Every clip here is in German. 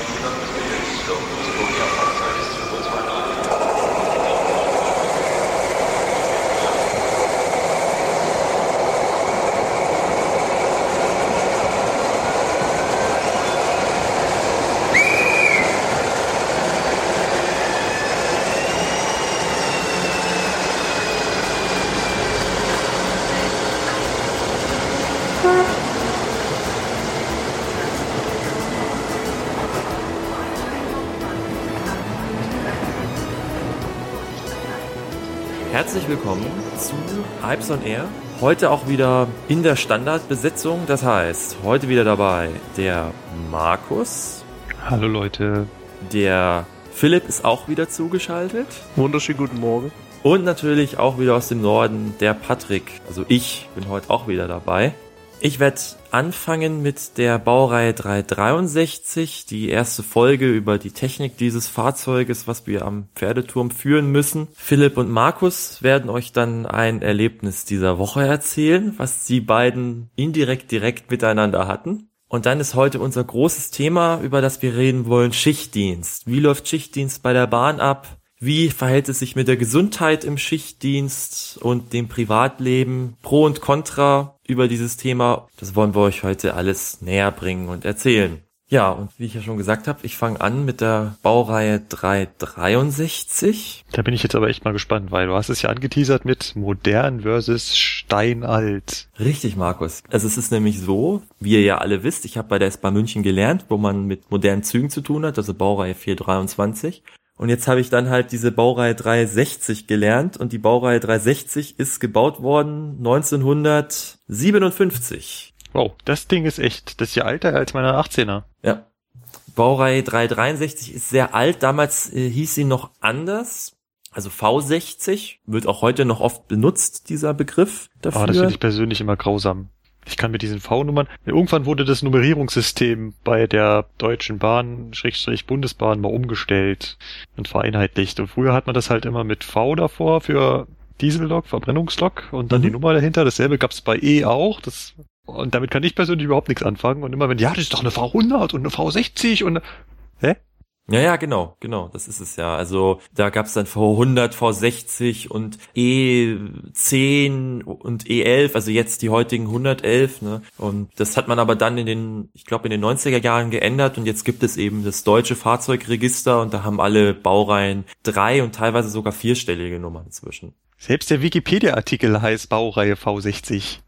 よろしくお願いします。Herzlich willkommen zu Hypes on Air. Heute auch wieder in der Standardbesetzung. Das heißt, heute wieder dabei der Markus. Hallo Leute. Der Philipp ist auch wieder zugeschaltet. Wunderschönen guten Morgen. Und natürlich auch wieder aus dem Norden der Patrick. Also ich bin heute auch wieder dabei. Ich werde anfangen mit der Baureihe 363, die erste Folge über die Technik dieses Fahrzeuges, was wir am Pferdeturm führen müssen. Philipp und Markus werden euch dann ein Erlebnis dieser Woche erzählen, was sie beiden indirekt direkt miteinander hatten. Und dann ist heute unser großes Thema, über das wir reden wollen, Schichtdienst. Wie läuft Schichtdienst bei der Bahn ab? Wie verhält es sich mit der Gesundheit im Schichtdienst und dem Privatleben? Pro und Contra über dieses Thema. Das wollen wir euch heute alles näher bringen und erzählen. Ja, und wie ich ja schon gesagt habe, ich fange an mit der Baureihe 363. Da bin ich jetzt aber echt mal gespannt, weil du hast es ja angeteasert mit modern versus steinalt. Richtig, Markus. Also es ist nämlich so, wie ihr ja alle wisst, ich habe bei der S-Bahn München gelernt, wo man mit modernen Zügen zu tun hat, also Baureihe 423. Und jetzt habe ich dann halt diese Baureihe 360 gelernt und die Baureihe 360 ist gebaut worden 1957. Wow, das Ding ist echt, das ist ja älter als meine 18er. Ja. Baureihe 363 ist sehr alt, damals äh, hieß sie noch anders. Also V60 wird auch heute noch oft benutzt, dieser Begriff dafür. Ah, das finde ich persönlich immer grausam. Ich kann mit diesen V-Nummern. Irgendwann wurde das Nummerierungssystem bei der Deutschen Bahn, Schrägstrich Bundesbahn, mal umgestellt und vereinheitlicht. Und früher hat man das halt immer mit V davor für Diesellok, Verbrennungslok und dann mhm. die Nummer dahinter. Dasselbe gab's bei E auch. Das, und damit kann ich persönlich überhaupt nichts anfangen. Und immer wenn, ja, das ist doch eine V100 und eine V60 und, hä? Ja, ja, genau, genau, das ist es ja. Also da gab's dann V100, V60 und E10 und E11, also jetzt die heutigen 111. Ne? Und das hat man aber dann in den, ich glaube in den 90er Jahren geändert und jetzt gibt es eben das deutsche Fahrzeugregister und da haben alle Baureihen drei und teilweise sogar vierstellige Nummern inzwischen. Selbst der Wikipedia-Artikel heißt Baureihe V60.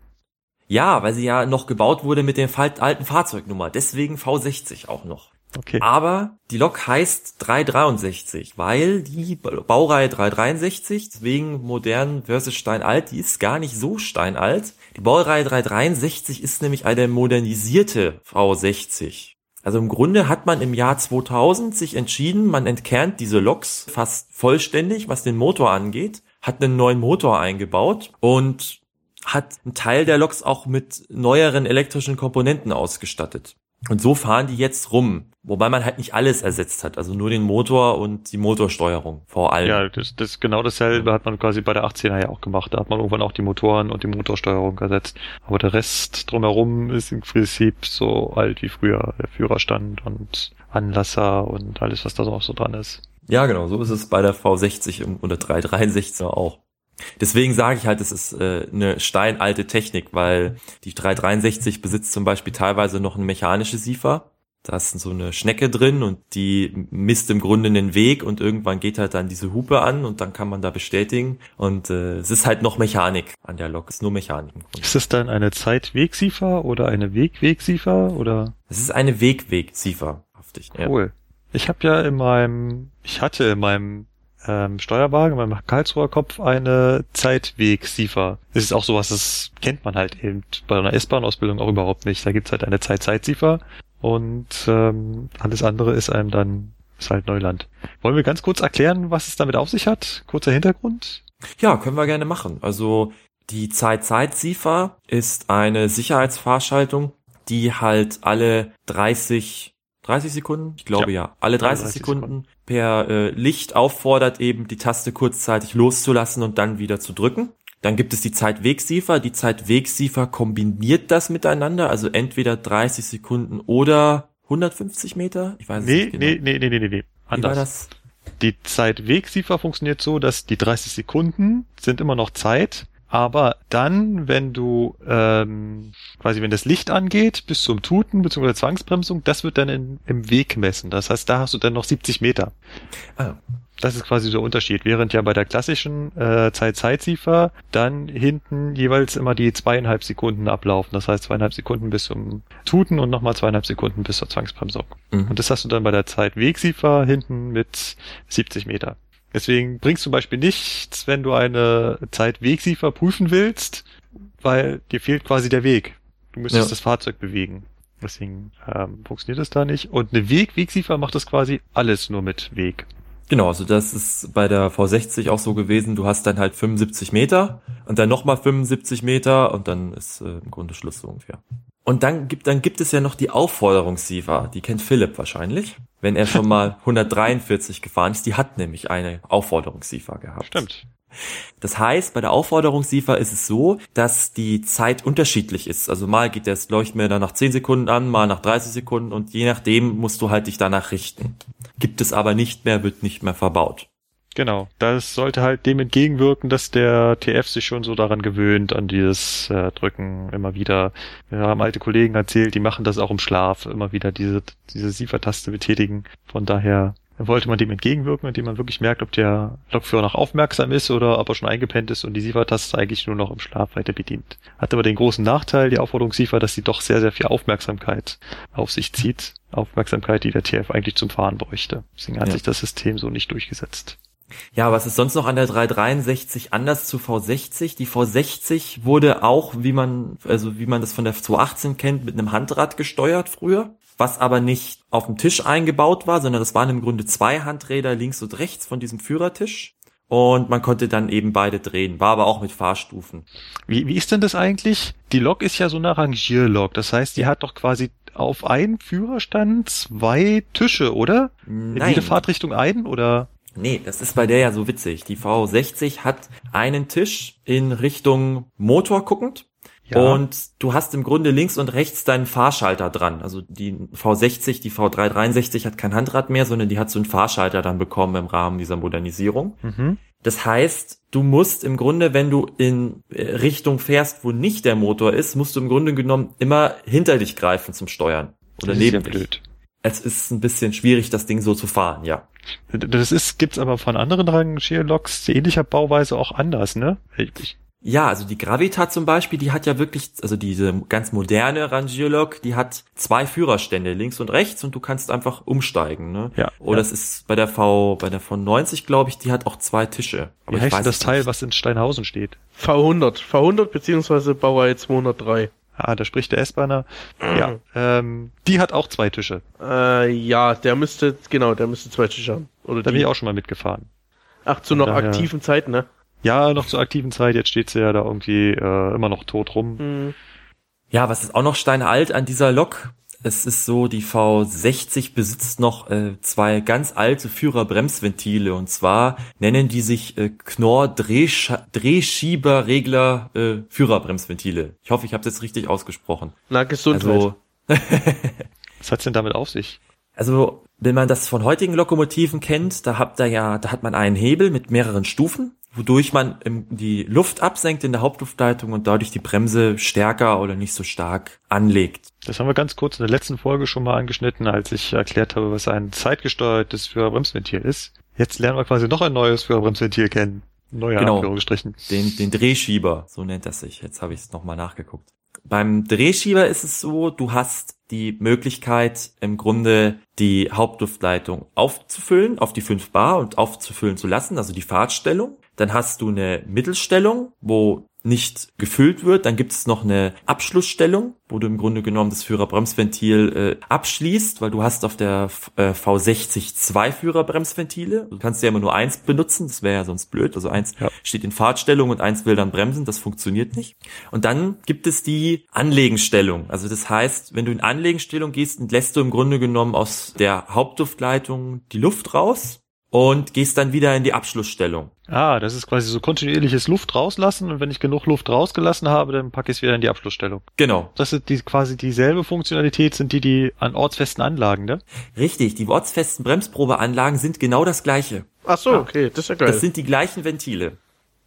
Ja, weil sie ja noch gebaut wurde mit der alten Fahrzeugnummer, deswegen V60 auch noch. Okay. Aber die Lok heißt 363, weil die Baureihe 363, deswegen modern versus steinalt, die ist gar nicht so steinalt. Die Baureihe 363 ist nämlich eine modernisierte V60. Also im Grunde hat man im Jahr 2000 sich entschieden, man entkernt diese Loks fast vollständig, was den Motor angeht, hat einen neuen Motor eingebaut und hat einen Teil der Loks auch mit neueren elektrischen Komponenten ausgestattet. Und so fahren die jetzt rum. Wobei man halt nicht alles ersetzt hat, also nur den Motor und die Motorsteuerung vor allem. Ja, das, das genau dasselbe hat man quasi bei der 18er ja auch gemacht. Da hat man irgendwann auch die Motoren und die Motorsteuerung ersetzt. Aber der Rest drumherum ist im Prinzip so alt wie früher. Der Führerstand und Anlasser und alles, was da noch so dran ist. Ja, genau, so ist es bei der V60 und der 363er auch. Deswegen sage ich halt, es ist äh, eine steinalte Technik, weil die 363 besitzt zum Beispiel teilweise noch eine mechanische Siefer. Da ist so eine Schnecke drin und die misst im Grunde den Weg und irgendwann geht halt dann diese Hupe an und dann kann man da bestätigen. Und äh, es ist halt noch Mechanik an der Lok, es ist nur Mechanik. Ist das dann eine Zeitwegsiefer oder eine Wegwegsiefer oder? Es ist eine Wegwegsiefer, haftig. Cool. Ja. Ich habe ja in meinem, ich hatte in meinem ähm, Steuerwagen beim Karlsruher Kopf eine Zeitweg-Siefer. Das ist auch sowas, das kennt man halt eben bei einer S-Bahn-Ausbildung auch überhaupt nicht. Da gibt's halt eine Zeit-Zeit-Siefer und ähm, alles andere ist einem dann ist halt Neuland. Wollen wir ganz kurz erklären, was es damit auf sich hat? Kurzer Hintergrund? Ja, können wir gerne machen. Also die Zeit-Zeit-Siefer ist eine Sicherheitsfahrschaltung, die halt alle 30 30 Sekunden? Ich glaube ja. ja. Alle 30, 30 Sekunden, Sekunden, per äh, Licht auffordert, eben die Taste kurzzeitig loszulassen und dann wieder zu drücken. Dann gibt es die Zeitwegsiefer. Die Zeitwegsiefer kombiniert das miteinander, also entweder 30 Sekunden oder 150 Meter? Ich weiß nee, es nicht genau. nee, nee, nee, nee, nee, nee. Wie war Anders. das? Die Zeitwegsiefer funktioniert so, dass die 30 Sekunden sind immer noch Zeit, aber dann, wenn du ähm, quasi, wenn das Licht angeht, bis zum Tuten bzw. Zwangsbremsung, das wird dann in, im Weg messen. Das heißt, da hast du dann noch 70 Meter. Ah, Das ist quasi der Unterschied. Während ja bei der klassischen äh, Zeit-Zeitsiefer dann hinten jeweils immer die zweieinhalb Sekunden ablaufen. Das heißt zweieinhalb Sekunden bis zum Tuten und nochmal zweieinhalb Sekunden bis zur Zwangsbremsung. mhm. Und das hast du dann bei der Zeitwegsiefer hinten mit 70 Meter. Deswegen bringst zum Beispiel nichts, wenn du eine Zeitwegsiefer prüfen willst, weil dir fehlt quasi der Weg. Du müsstest Ja. das Fahrzeug bewegen. Deswegen ähm, funktioniert das da nicht. Und eine Weg-Wegsiefer macht das quasi alles nur mit Weg. Genau, also das ist bei der V60 auch so gewesen. Du hast dann halt 75 Meter und dann nochmal 75 Meter und dann ist äh, im Grunde Schluss so ungefähr. Und dann gibt, dann gibt es ja noch die Aufforderungssiefer. Die kennt Philipp wahrscheinlich, wenn er schon mal 143 gefahren ist. Die hat nämlich eine Aufforderungssiefer gehabt. Stimmt. Das heißt, bei der Aufforderungssiefer ist es so, dass die Zeit unterschiedlich ist. Also mal geht das Leuchtmelder nach 10 Sekunden an, mal nach 30 Sekunden und je nachdem musst du halt dich danach richten. Gibt es aber nicht mehr, wird nicht mehr verbaut. Genau. Das sollte halt dem entgegenwirken, dass der TF sich schon so daran gewöhnt, an dieses äh, Drücken immer wieder. Wir haben alte Kollegen erzählt, die machen das auch im Schlaf, immer wieder diese, diese Siefertaste betätigen. Von daher wollte man dem entgegenwirken, indem man wirklich merkt, ob der Lokführer noch aufmerksam ist oder ob er schon eingepennt ist und die Siefertaste eigentlich nur noch im Schlaf weiter bedient. Hat aber den großen Nachteil, die Aufforderungssiefer, dass sie doch sehr, sehr viel Aufmerksamkeit auf sich zieht. Aufmerksamkeit, die der TF eigentlich zum Fahren bräuchte. Deswegen hat Ja. sich das System so nicht durchgesetzt. Ja, was ist sonst noch an der 363 anders zu V60? Die V60 wurde auch, wie man, also wie man das von der 218 kennt, mit einem Handrad gesteuert früher. Was aber nicht auf dem Tisch eingebaut war, sondern das waren im Grunde zwei Handräder links und rechts von diesem Führertisch. Und man konnte dann eben beide drehen, war aber auch mit Fahrstufen. Wie, wie ist denn das eigentlich? Die Lok ist ja so eine Rangierlok. Das heißt, die hat doch quasi auf einen Führerstand zwei Tische, oder? In Nein. jede Fahrtrichtung ein, oder? Nee, das ist bei der ja so witzig. Die V60 hat einen Tisch in Richtung Motor guckend. Ja. Und du hast im Grunde links und rechts deinen Fahrschalter dran. Also die V60, die V363 hat kein Handrad mehr, sondern die hat so einen Fahrschalter dann bekommen im Rahmen dieser Modernisierung. Mhm. Das heißt, du musst im Grunde, wenn du in äh, Richtung fährst, wo nicht der Motor ist, musst du im Grunde genommen immer hinter dich greifen zum Steuern. Oder Das ist neben ja dich. blöd. Es ist ein bisschen schwierig, das Ding so zu fahren, ja. Das ist, gibt's aber von anderen Rangierloks ähnlicher Bauweise auch anders, ne? Ich, Ja, also die Gravita zum Beispiel, die hat ja wirklich, also diese ganz moderne Rangierlok, die hat zwei Führerstände, links und rechts, und du kannst einfach umsteigen, ne? Ja, Oder ja. es ist bei der V, bei der V90, glaube ich, die hat auch zwei Tische. wie heißt das Teil, nicht. was in Steinhausen steht? V100. V100 beziehungsweise Baureihe 203. Ah, da spricht der S-Bahner. Ja, ähm, die hat auch zwei Tische. Äh, ja, der müsste, genau, der müsste zwei Tische haben. Oder Da bin die. ich auch schon mal mitgefahren. Ach, zu noch Daher- aktiven Zeiten, ne? Ja, noch zur aktiven Zeit, jetzt steht sie ja da irgendwie äh, immer noch tot rum. Hm. Ja, was ist auch noch steinalt an dieser Lok? Es ist so, die V60 besitzt noch äh, zwei ganz alte Führerbremsventile und zwar nennen die sich äh, Knorr Drehscha- Drehschieberregler äh, Führerbremsventile. Ich hoffe, ich habe es jetzt richtig ausgesprochen. Na, Gesundheit. Also Was hat's denn damit auf sich? Also, wenn man das von heutigen Lokomotiven kennt, da habt ihr ja, da hat man einen Hebel mit mehreren Stufen, wodurch man die Luft absenkt in der Hauptluftleitung und dadurch die Bremse stärker oder nicht so stark anlegt. Das haben wir ganz kurz in der letzten Folge schon mal angeschnitten, als ich erklärt habe, was ein zeitgesteuertes Führerbremsventil ist. Jetzt lernen wir quasi noch ein neues Führerbremsventil kennen. Neuer Genau. Anführungsstrichen. Den, den Drehschieber, so nennt das sich. Jetzt habe ich es nochmal nachgeguckt. Beim Drehschieber ist es so, du hast die Möglichkeit, im Grunde die Hauptluftleitung aufzufüllen auf die 5 Bar und aufzufüllen zu lassen, also die Fahrtstellung. Dann hast du eine Mittelstellung, wo nicht gefüllt wird. Dann gibt es noch eine Abschlussstellung, wo du im Grunde genommen das Führerbremsventil äh, abschließt, weil du hast auf der äh, V60 zwei Führerbremsventile. Du kannst ja immer nur eins benutzen, das wäre ja sonst blöd. Also eins Ja. steht in Fahrtstellung und eins will dann bremsen, das funktioniert nicht. Und dann gibt es die Anlegenstellung. Also das heißt, wenn du in Anlegenstellung gehst, lässt du im Grunde genommen aus der Hauptduftleitung die Luft raus und gehst dann wieder in die Abschlussstellung. Ah, das ist quasi so kontinuierliches Luft rauslassen und wenn ich genug Luft rausgelassen habe, dann packe ich es wieder in die Abschlussstellung. Genau. Das ist die, quasi dieselbe Funktionalität, sind die, die an ortsfesten Anlagen, ne? Richtig, die ortsfesten Bremsprobeanlagen sind genau das gleiche. Ach so, okay, das ist ja geil. Das sind die gleichen Ventile.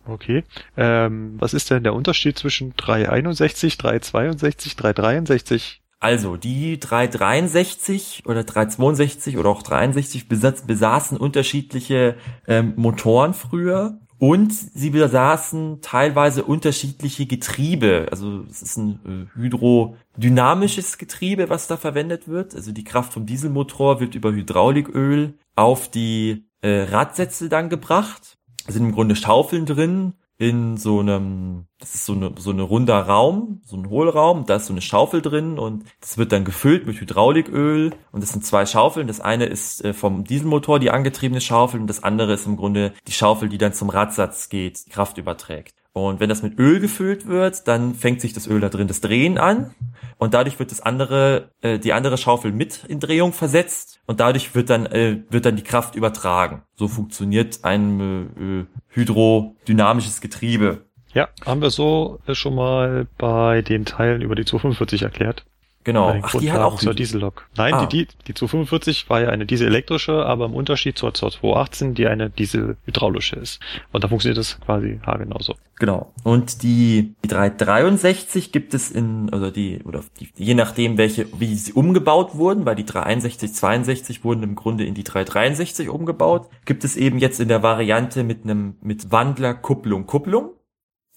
Okay. Ähm, was ist denn der Unterschied zwischen 361, 362, 363? Also, die 363 oder 362 oder auch 363 besatz, besaßen unterschiedliche ähm, Motoren früher und sie besaßen teilweise unterschiedliche Getriebe. Also es ist ein äh, hydrodynamisches Getriebe, was da verwendet wird. Also die Kraft vom Dieselmotor wird über Hydrauliköl auf die äh, Radsätze dann gebracht. Es sind im Grunde Schaufeln drin in so einem, das ist so eine, so eine runder Raum, so ein Hohlraum, da ist so eine Schaufel drin und das wird dann gefüllt mit Hydrauliköl und das sind zwei Schaufeln. Das eine ist äh, vom Dieselmotor die angetriebene Schaufel und das andere ist im Grunde die Schaufel, die dann zum Radsatz geht, Kraft überträgt. Und wenn das mit Öl gefüllt wird, dann fängt sich das Öl da drin das Drehen an und dadurch wird das andere, äh, die andere Schaufel mit in Drehung versetzt und dadurch wird dann äh, wird dann die Kraft übertragen. So funktioniert ein äh, hydrodynamisches Getriebe. Ja, haben wir so schon mal bei den Teilen über die 245 erklärt. Genau. Ach, die hat auch zur die. Diesellok. Nein, Ah. die, die, die 245 war ja eine dieselelektrische, aber im Unterschied zur, zur 218, die eine dieselhydraulische ist. Und da funktioniert das quasi haargenauso. Genau. Und die, die 363 gibt es in, also die, oder die, je nachdem, welche, wie sie umgebaut wurden, weil die 361, 62 wurden im Grunde in die 363 umgebaut, gibt es eben jetzt in der Variante mit einem, mit Wandler, Kupplung, Kupplung.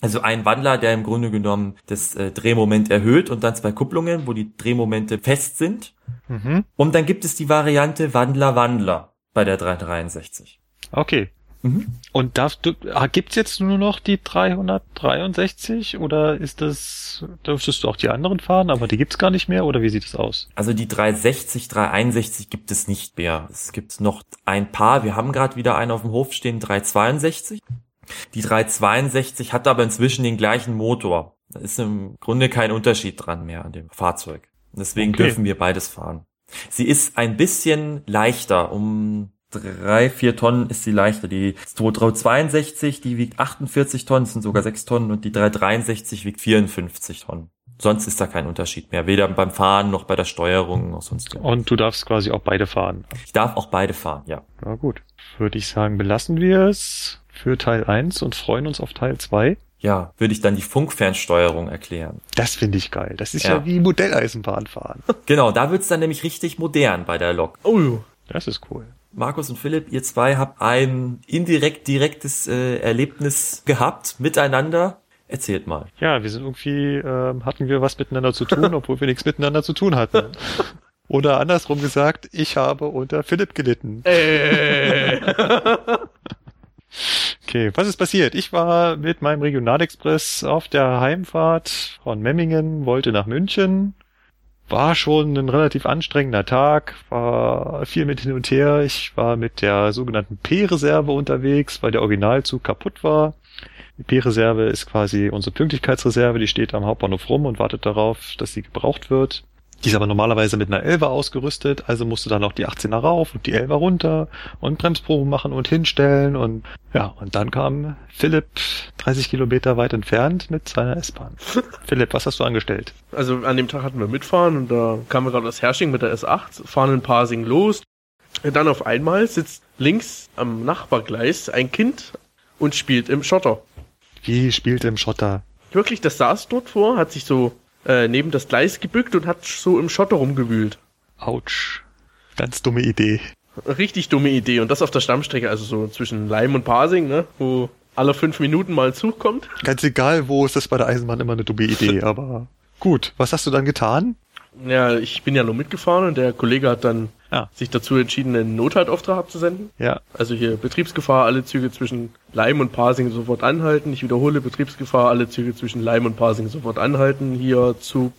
Also ein Wandler, der im Grunde genommen das äh, Drehmoment erhöht und dann zwei Kupplungen, wo die Drehmomente fest sind. Mhm. Und dann gibt es die Variante Wandler, Wandler bei der 363. Okay. Mhm. Und darfst du, ah, gibt's jetzt nur noch die 363 oder ist das, dürftest du auch die anderen fahren, aber die gibt's gar nicht mehr oder wie sieht es aus? Also die 360, 361 gibt es nicht mehr. Es gibt noch ein paar. Wir haben gerade wieder einen auf dem Hof stehen, 362. Die 362 hat aber inzwischen den gleichen Motor. Da ist im Grunde kein Unterschied dran mehr an dem Fahrzeug. Deswegen Okay. dürfen wir beides fahren. Sie ist ein bisschen leichter. Um drei, vier Tonnen ist sie leichter. Die 262, die wiegt 48 Tonnen, sind sogar sechs Tonnen und die 363 wiegt 54 Tonnen. Sonst ist da kein Unterschied mehr. Weder beim Fahren noch bei der Steuerung noch sonst. irgendwas. Und du darfst quasi auch beide fahren. Ich darf auch beide fahren, ja. Na gut. Würde ich sagen, belassen wir es für Teil 1 und freuen uns auf Teil 2. Ja, würde ich dann die Funkfernsteuerung erklären. Das finde ich geil. Das ist ja, Ja. wie Modelleisenbahn fahren. Genau, da wird's dann nämlich richtig modern bei der Lok. Oh, Das ist cool. Markus und Philipp, ihr zwei habt ein indirekt direktes äh, Erlebnis gehabt miteinander. Erzählt mal. Ja, wir sind irgendwie, ähm, hatten wir was miteinander zu tun, obwohl wir nichts miteinander zu tun hatten. Oder andersrum gesagt, ich habe unter Philipp gelitten. äh. Okay, was ist passiert? Ich war mit meinem Regionalexpress auf der Heimfahrt von Memmingen, wollte nach München. War schon ein relativ anstrengender Tag, war viel mit hin und her. Ich war mit der sogenannten P-Reserve unterwegs, weil der Originalzug kaputt war. Die P-Reserve ist quasi unsere Pünktlichkeitsreserve, die steht am Hauptbahnhof rum und wartet darauf, dass sie gebraucht wird. Die ist aber normalerweise mit einer 11er ausgerüstet, also musste dann noch die 18er rauf und die 11er runter und Bremsproben machen und hinstellen und ja, und dann kam Philipp 30 Kilometer weit entfernt mit seiner S-Bahn. Philipp, was hast du angestellt? Also an dem Tag hatten wir mitfahren und da kamen wir gerade aus Hersching mit der S8, fahren in Parsing los. Und dann auf einmal sitzt links am Nachbargleis ein Kind und spielt im Schotter. Wie spielt im Schotter? Wirklich, das saß dort vor, hat sich so äh, neben das Gleis gebückt und hat so im Schotter rumgewühlt. Autsch. Ganz dumme Idee. Richtig dumme Idee. Und das auf der Stammstrecke, also so zwischen Leim und Parsing, ne? Wo alle fünf Minuten mal ein Zug kommt. Ganz egal, wo ist das bei der Eisenbahn immer eine dumme Idee, aber gut. Was hast du dann getan? Ja, ich bin ja nur mitgefahren und der Kollege hat dann Ja. sich dazu entschieden, einen Nothaltauftrag abzusenden. Ja, Also hier Betriebsgefahr, alle Züge zwischen Leim und Parsing sofort anhalten. Ich wiederhole, Betriebsgefahr, alle Züge zwischen Leim und Parsing sofort anhalten. Hier Zug.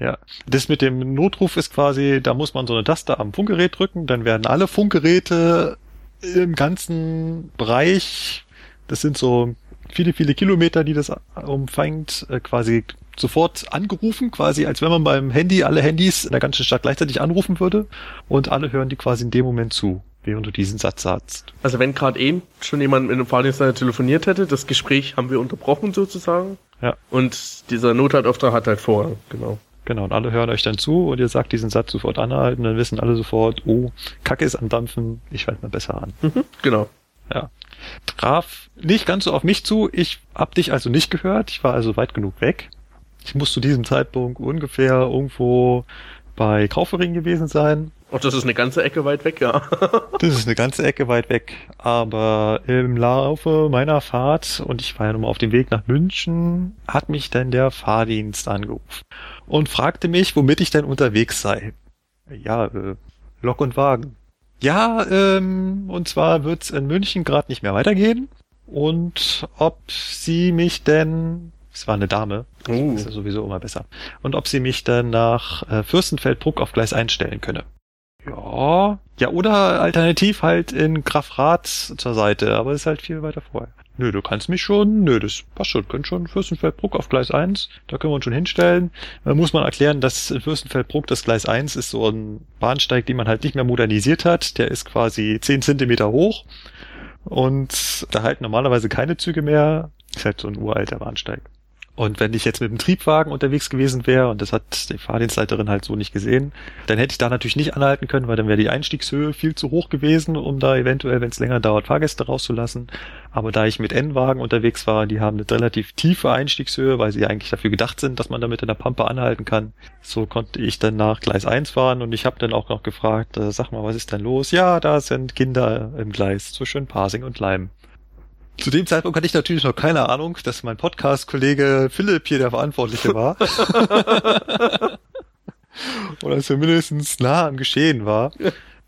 ja. Das mit dem Notruf ist quasi, da muss man so eine Taste am Funkgerät drücken, dann werden alle Funkgeräte im ganzen Bereich, das sind so viele, viele Kilometer, die das umfängt, äh, quasi sofort angerufen, quasi als wenn man beim Handy alle Handys in der ganzen Stadt gleichzeitig anrufen würde und alle hören die quasi in dem Moment zu. während du diesen Satz sagst. Also wenn gerade eben schon jemand mit einem Fahrdienstleiter telefoniert hätte, das Gespräch haben wir unterbrochen sozusagen. Ja. Und dieser Nothaltauftrag hat halt Vorrang, genau. Genau, und alle hören euch dann zu und ihr sagt diesen Satz sofort anhalten, dann wissen alle sofort, oh, Kacke ist am Dampfen, ich schalte mal besser an. Mhm, genau. Ja. Traf nicht ganz so auf mich zu, ich hab dich also nicht gehört, ich war also weit genug weg. Ich muss zu diesem Zeitpunkt ungefähr irgendwo bei Kaufering gewesen sein. Ach, das ist eine ganze Ecke weit weg, ja. Das ist eine ganze Ecke weit weg. Aber im Laufe meiner Fahrt, und ich war ja nun mal auf dem Weg nach München, hat mich dann der Fahrdienst angerufen und fragte mich, womit ich denn unterwegs sei. Ja, äh, Lok und Wagen. Ja, ähm, und zwar wird's in München gerade nicht mehr weitergehen. Und ob sie mich denn, es war eine Dame, das Uh. ist ja sowieso immer besser, und ob sie mich dann nach äh, Fürstenfeldbruck auf Gleis einstellen könne. Ja, ja, oder alternativ halt in Grafrath zur Seite, aber das ist halt viel weiter vorher. Nö, du kannst mich schon, nö, das passt schon, könnt schon Fürstenfeldbruck auf Gleis 1, da können wir uns schon hinstellen. Da muss man erklären, dass in Fürstenfeldbruck das Gleis 1 ist so ein Bahnsteig, den man halt nicht mehr modernisiert hat, der ist quasi 10 Zentimeter hoch und da halten normalerweise keine Züge mehr, ist halt so ein uralter Bahnsteig. Und wenn ich jetzt mit dem Triebwagen unterwegs gewesen wäre, und das hat die Fahrdienstleiterin halt so nicht gesehen, dann hätte ich da natürlich nicht anhalten können, weil dann wäre die Einstiegshöhe viel zu hoch gewesen, um da eventuell, wenn es länger dauert, Fahrgäste rauszulassen. Aber da ich mit N-Wagen unterwegs war, die haben eine relativ tiefe Einstiegshöhe, weil sie eigentlich dafür gedacht sind, dass man damit in der Pampe anhalten kann. So konnte ich dann nach Gleis 1 fahren und ich habe dann auch noch gefragt, äh, sag mal, was ist denn los? Ja, da sind Kinder im Gleis zwischen Pasing und Leim. Zu dem Zeitpunkt hatte ich natürlich noch keine Ahnung, dass mein Podcast-Kollege Philipp hier der Verantwortliche war. Oder zumindest nah am Geschehen war.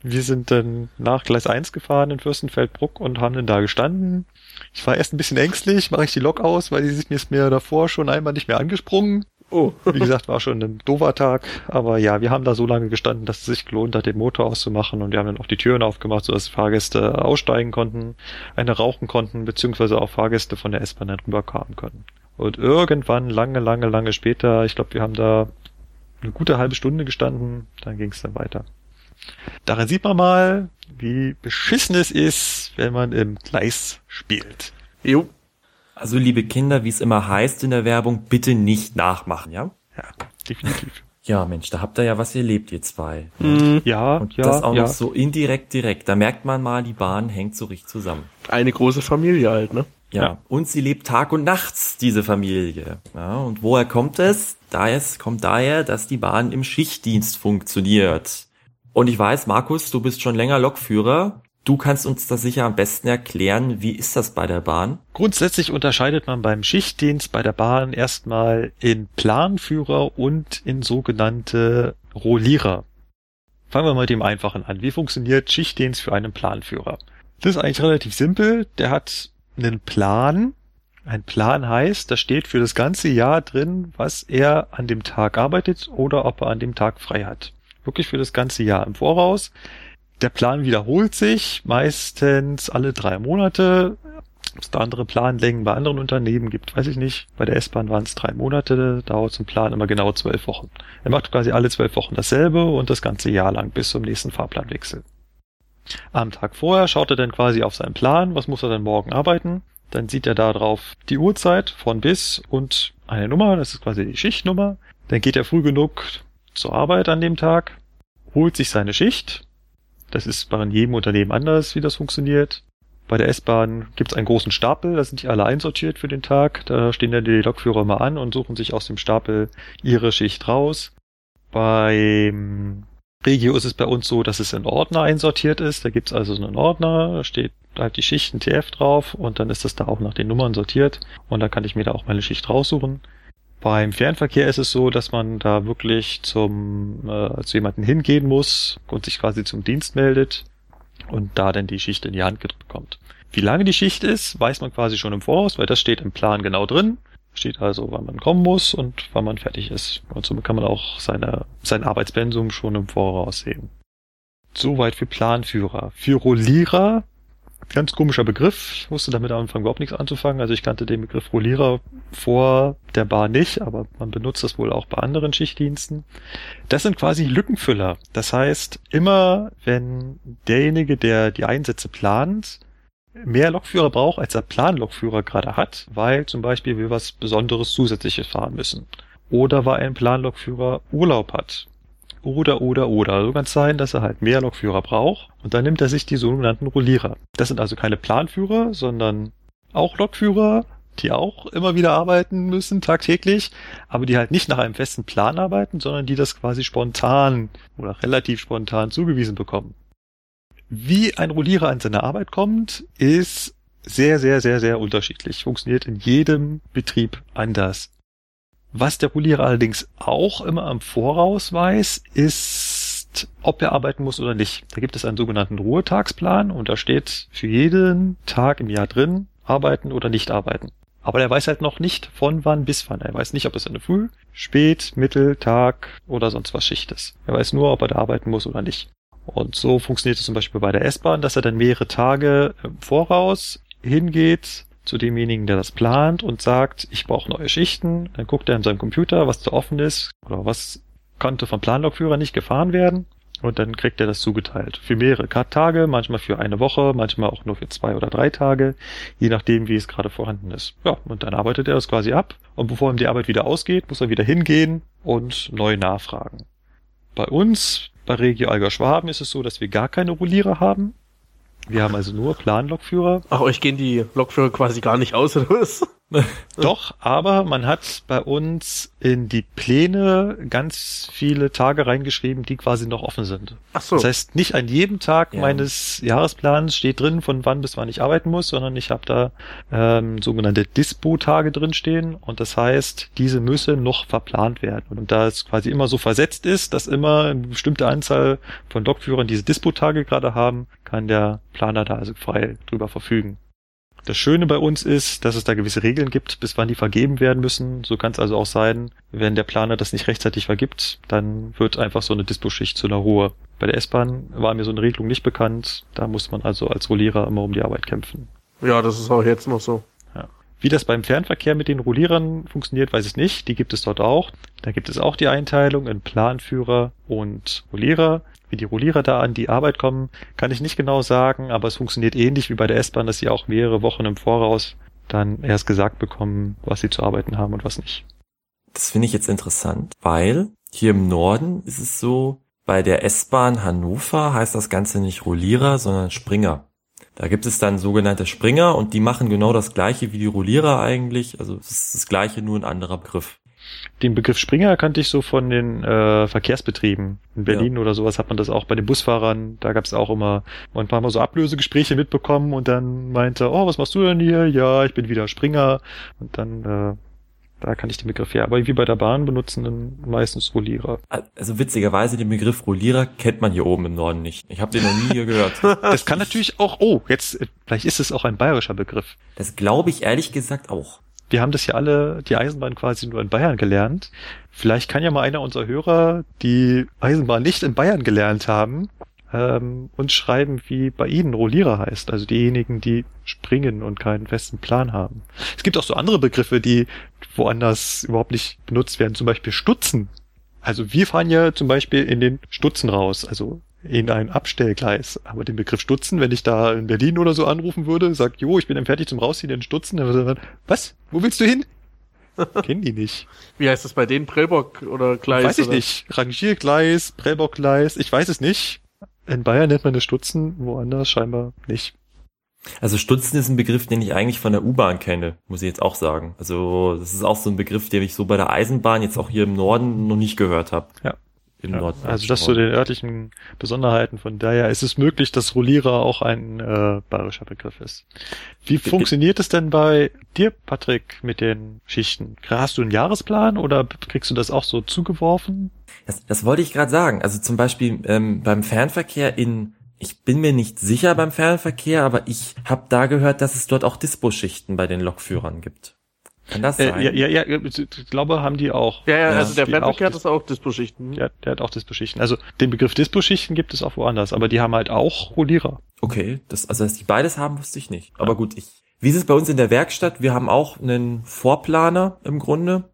Wir sind dann nach Gleis 1 gefahren in Fürstenfeldbruck und haben dann da gestanden. Ich war erst ein bisschen ängstlich, mache ich die Lok aus, weil die ist mir davor schon einmal nicht mehr angesprungen. Oh. Wie gesagt, war schon ein doofer Tag, aber ja, wir haben da so lange gestanden, dass es sich gelohnt hat, den Motor auszumachen und wir haben dann auch die Türen aufgemacht, sodass Fahrgäste aussteigen konnten, eine rauchen konnten, beziehungsweise auch Fahrgäste von der S-Bahn dann rüberkamen konnten. Und irgendwann, lange, lange, lange später, ich glaube, wir haben da eine gute halbe Stunde gestanden, dann ging es dann weiter. Daran sieht man mal, wie beschissen es ist, wenn man im Gleis spielt. Jo. Also liebe Kinder, wie es immer heißt in der Werbung, bitte nicht nachmachen, ja? Ja, definitiv. Ja, Mensch, da habt ihr ja was erlebt, ihr zwei. Mhm. Ja, Und ja, das auch ja. noch so indirekt direkt. Da merkt man mal, die Bahn hängt so richtig zusammen. Eine große Familie halt, ne? Ja. Ja. Und sie lebt Tag und nachts, diese Familie. Ja, und woher kommt es? Da es kommt daher, dass die Bahn im Schichtdienst funktioniert. Und ich weiß, Markus, du bist schon länger Lokführer. Du kannst uns das sicher am besten erklären. Wie ist das bei der Bahn? Grundsätzlich unterscheidet man beim Schichtdienst bei der Bahn erstmal in Planführer und in sogenannte Rollierer. Fangen wir mal mit dem Einfachen an. Wie funktioniert Schichtdienst für einen Planführer? Das ist eigentlich relativ simpel. Der hat einen Plan. Ein Plan heißt, da steht für das ganze Jahr drin, was er an dem Tag arbeitet oder ob er an dem Tag frei hat. Wirklich für das ganze Jahr im Voraus. Der Plan wiederholt sich meistens alle drei Monate. Ob es da andere Planlängen bei anderen Unternehmen gibt, weiß ich nicht. Bei der S-Bahn waren es drei Monate, dauert ein Plan immer genau zwölf Wochen. Er macht quasi alle zwölf Wochen dasselbe und das ganze Jahr lang bis zum nächsten Fahrplanwechsel. Am Tag vorher schaut er dann quasi auf seinen Plan, was muss er denn morgen arbeiten. Dann sieht er da drauf die Uhrzeit von bis und eine Nummer, das ist quasi die Schichtnummer. Dann geht er früh genug zur Arbeit an dem Tag, holt sich seine Schicht. Das ist bei jedem Unternehmen anders, wie das funktioniert. Bei der S-Bahn gibt es einen großen Stapel, da sind die alle einsortiert für den Tag. Da stehen dann die Lokführer mal an und suchen sich aus dem Stapel ihre Schicht raus. Beim Regio ist es bei uns so, dass es in Ordner einsortiert ist. Da gibt's also so einen Ordner, da steht halt die Schicht ein TF drauf und dann ist das da auch nach den Nummern sortiert und da kann ich mir da auch meine Schicht raussuchen. Beim Fernverkehr ist es so, dass man da wirklich zum äh, zu jemanden hingehen muss und sich quasi zum Dienst meldet und da dann die Schicht in die Hand gedrückt bekommt. Wie lange die Schicht ist, weiß man quasi schon im Voraus, weil das steht im Plan genau drin. Steht also, wann man kommen muss und wann man fertig ist. Und somit kann man auch seine, sein Arbeitspensum schon im Voraus sehen. Soweit für Planführer. Für Rollierer ganz komischer Begriff. Ich wusste damit am Anfang überhaupt nichts anzufangen. Also ich kannte den Begriff Rollierer vor der Bahn nicht, aber man benutzt das wohl auch bei anderen Schichtdiensten. Das sind quasi Lückenfüller. Das heißt, immer wenn derjenige, der die Einsätze plant, mehr Lokführer braucht, als der Planlokführer gerade hat, weil zum Beispiel wir was Besonderes Zusätzliches fahren müssen. Oder weil ein Planlokführer Urlaub hat. Oder, oder, oder. So kann es sein, dass er halt mehr Lokführer braucht und dann nimmt er sich die sogenannten Rollierer. Das sind also keine Planführer, sondern auch Lokführer, die auch immer wieder arbeiten müssen, tagtäglich, aber die halt nicht nach einem festen Plan arbeiten, sondern die das quasi spontan oder relativ spontan zugewiesen bekommen. Wie ein Rollierer an seine Arbeit kommt, ist sehr, sehr, sehr, sehr unterschiedlich. Funktioniert in jedem Betrieb anders. Was der Rollierer allerdings auch immer am Voraus weiß, ist, ob er arbeiten muss oder nicht. Da gibt es einen sogenannten Ruhetagsplan und da steht für jeden Tag im Jahr drin, arbeiten oder nicht arbeiten. Aber er weiß halt noch nicht von wann bis wann. Er weiß nicht, ob es eine Früh, Spät, Mittel, Tag oder sonst was Schicht ist. Er weiß nur, ob er da arbeiten muss oder nicht. Und so funktioniert es zum Beispiel bei der S-Bahn, dass er dann mehrere Tage im Voraus hingeht zu demjenigen, der das plant und sagt, ich brauche neue Schichten. Dann guckt er in seinem Computer, was da offen ist oder was konnte vom Planlokführer nicht gefahren werden. Und dann kriegt er das zugeteilt. Für mehrere Tage, manchmal für eine Woche, manchmal auch nur für zwei oder drei Tage, je nachdem, wie es gerade vorhanden ist. Ja, und dann arbeitet er das quasi ab. Und bevor ihm die Arbeit wieder ausgeht, muss er wieder hingehen und neu nachfragen. Bei uns, bei Regio Alger Schwaben, ist es so, dass wir gar keine Rollierer haben. Wir haben also nur Planlokführer. Ach, euch gehen die Lokführer quasi gar nicht aus, oder was? Doch, aber man hat bei uns in die Pläne ganz viele Tage reingeschrieben, die quasi noch offen sind. Ach so. Das heißt, nicht an jedem Tag Ja. meines Jahresplans steht drin, von wann bis wann ich arbeiten muss, sondern ich habe da ähm, sogenannte Dispo-Tage drinstehen und das heißt, diese müssen noch verplant werden. Und da es quasi immer so versetzt ist, dass immer eine bestimmte Anzahl von Lokführern diese Dispo-Tage gerade haben, kann der Planer da also frei drüber verfügen. Das Schöne bei uns ist, dass es da gewisse Regeln gibt, bis wann die vergeben werden müssen. So kann es also auch sein, wenn der Planer das nicht rechtzeitig vergibt, dann wird einfach so eine Dispo-Schicht zu einer Ruhe. Bei der S-Bahn war mir so eine Regelung nicht bekannt. Da muss man also als Rollierer immer um die Arbeit kämpfen. Ja, das ist auch jetzt noch so. Wie das beim Fernverkehr mit den Rollierern funktioniert, weiß ich nicht. Die gibt es dort auch. Da gibt es auch die Einteilung in Planführer und Rollierer. Wie die Rollierer da an die Arbeit kommen, kann ich nicht genau sagen, aber es funktioniert ähnlich wie bei der S-Bahn, dass sie auch mehrere Wochen im Voraus dann erst gesagt bekommen, was sie zu arbeiten haben und was nicht. Das finde ich jetzt interessant, weil hier im Norden ist es so, bei der S-Bahn Hannover heißt das Ganze nicht Rollierer, sondern Springer. Da gibt es dann sogenannte Springer und die machen genau das gleiche wie die Rollierer eigentlich. Also es ist das gleiche, nur ein anderer Begriff. Den Begriff Springer kannte ich so von den äh, Verkehrsbetrieben. In Berlin oder sowas hat man das auch bei den Busfahrern. Da gab es auch immer man hat mal so Ablösegespräche mitbekommen und dann meinte, oh, was machst du denn hier? Ja, ich bin wieder Springer. Und dann, äh, da kann ich den Begriff her. Aber wie bei der Bahn benutzen dann meistens Rollierer. Also witzigerweise den Begriff Rollierer kennt man hier oben im Norden nicht. Ich habe den noch nie hier gehört. Das kann natürlich auch, oh, jetzt, vielleicht ist es auch ein bayerischer Begriff. Das glaube ich ehrlich gesagt auch. Wir haben das ja alle, die Eisenbahn quasi nur in Bayern gelernt. Vielleicht kann ja mal einer unserer Hörer, die Eisenbahn nicht in Bayern gelernt haben, ähm, uns schreiben, wie bei ihnen Rollierer heißt. Also diejenigen, die springen und keinen festen Plan haben. Es gibt auch so andere Begriffe, die woanders überhaupt nicht benutzt werden. Zum Beispiel Stutzen. Also wir fahren ja zum Beispiel in den Stutzen raus. Also in ein Abstellgleis. Aber den Begriff Stutzen, wenn ich da in Berlin oder so anrufen würde, sagt, jo, ich bin dann fertig zum Rausziehen in Stutzen, dann würde er sagen, was? Wo willst du hin? Kennen die nicht. Wie heißt das bei denen? Prellbock oder Gleis? weiß ich oder? nicht. Rangiergleis, Prellbockgleis, ich weiß es nicht. In Bayern nennt man das Stutzen, woanders scheinbar nicht. Also Stutzen ist ein Begriff, den ich eigentlich von der U-Bahn kenne, muss ich jetzt auch sagen. Also das ist auch so ein Begriff, den ich so bei der Eisenbahn jetzt auch hier im Norden noch nicht gehört habe. Ja. Im Ja, also das zu den örtlichen Besonderheiten. Von daher ist es möglich, dass Rollierer auch ein äh, bayerischer Begriff ist. Wie funktioniert es denn bei dir, Patrick, mit den Schichten? Hast du einen Jahresplan oder kriegst du das auch so zugeworfen? Das, das wollte ich gerade sagen. Also zum Beispiel ähm, beim Fernverkehr in, ich bin mir nicht sicher beim Fernverkehr, aber ich habe da gehört, dass es dort auch Dispo-Schichten bei den Lokführern gibt. Kann das Äh, sein? ja, ja, ja, ich glaube, haben die auch. Ja, ja, Ja, also der Flatpak hat das- auch Dispo-Schichten. Der, der hat auch Dispo-Schichten. Also den Begriff Dispo-Schichten gibt es auch woanders, aber die haben halt auch Rollierer. Okay, das, also dass die beides haben, wusste ich nicht. Aber gut, ich. Wie ist es bei uns in der Werkstatt? Wir haben auch einen Vorplaner im Grunde.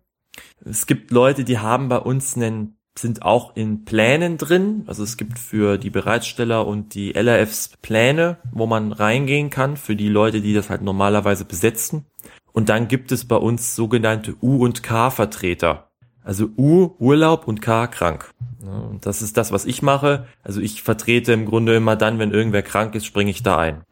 Es gibt Leute, die haben bei uns einen, sind auch in Plänen drin. Also es gibt für die Bereitsteller und die LRFs Pläne, wo man reingehen kann, für die Leute, die das halt normalerweise besetzen. Und dann gibt es bei uns sogenannte U- und K-Vertreter. Also U, Urlaub und K, krank. Ja, und das ist das, was ich mache. Also ich vertrete im Grunde immer dann, wenn irgendwer krank ist, springe ich da ein.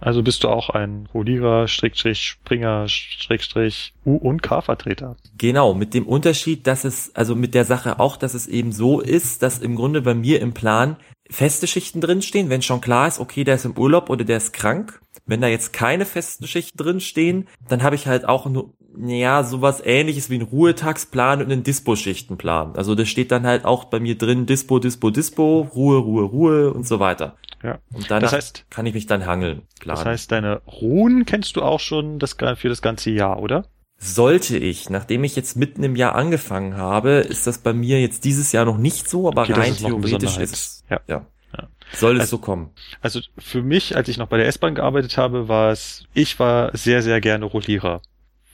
Also bist du auch ein Rollierer, Strickstrich, Springer, Strickstrich, U- und K-Vertreter. Genau, mit dem Unterschied, dass es, also mit der Sache auch, dass es eben so ist, dass im Grunde bei mir im Plan feste Schichten drinstehen, wenn schon klar ist, okay, der ist im Urlaub oder der ist krank. Wenn da jetzt keine festen Schichten drinstehen, dann habe ich halt auch nur, ja, sowas ähnliches wie einen Ruhetagsplan und einen Dispo-Schichtenplan. Also da steht dann halt auch bei mir drin Dispo, Dispo, Dispo, Ruhe, Ruhe, Ruhe und so weiter. Ja. Und danach Das heißt, kann ich mich dann hangeln. Klar. das heißt, deine Ruhen kennst du auch schon das, für das ganze Jahr, oder? Sollte ich, nachdem ich jetzt mitten im Jahr angefangen habe, ist das bei mir jetzt dieses Jahr noch nicht so, aber Okay, das rein ist theoretisch ist. Ja. ja. Soll es Also- so kommen. Also für mich, als ich noch bei der S-Bahn gearbeitet habe, war es, ich war sehr, sehr gerne Rollierer.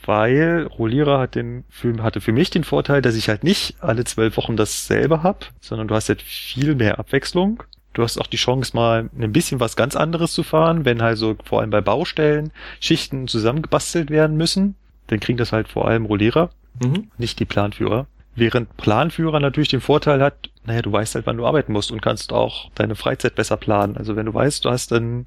Weil Rollierer hat den, für, hatte für mich den Vorteil, dass ich halt nicht alle zwölf Wochen dasselbe hab, sondern du hast halt viel mehr Abwechslung. Du hast auch die Chance, mal ein bisschen was ganz anderes zu fahren, wenn halt so vor allem bei Baustellen Schichten zusammengebastelt werden müssen. Dann kriegen das halt vor allem Rollierer, Mhm. nicht die Planführer. Während Planführer natürlich den Vorteil hat, naja, du weißt halt, wann du arbeiten musst und kannst auch deine Freizeit besser planen. Also wenn du weißt, du hast dann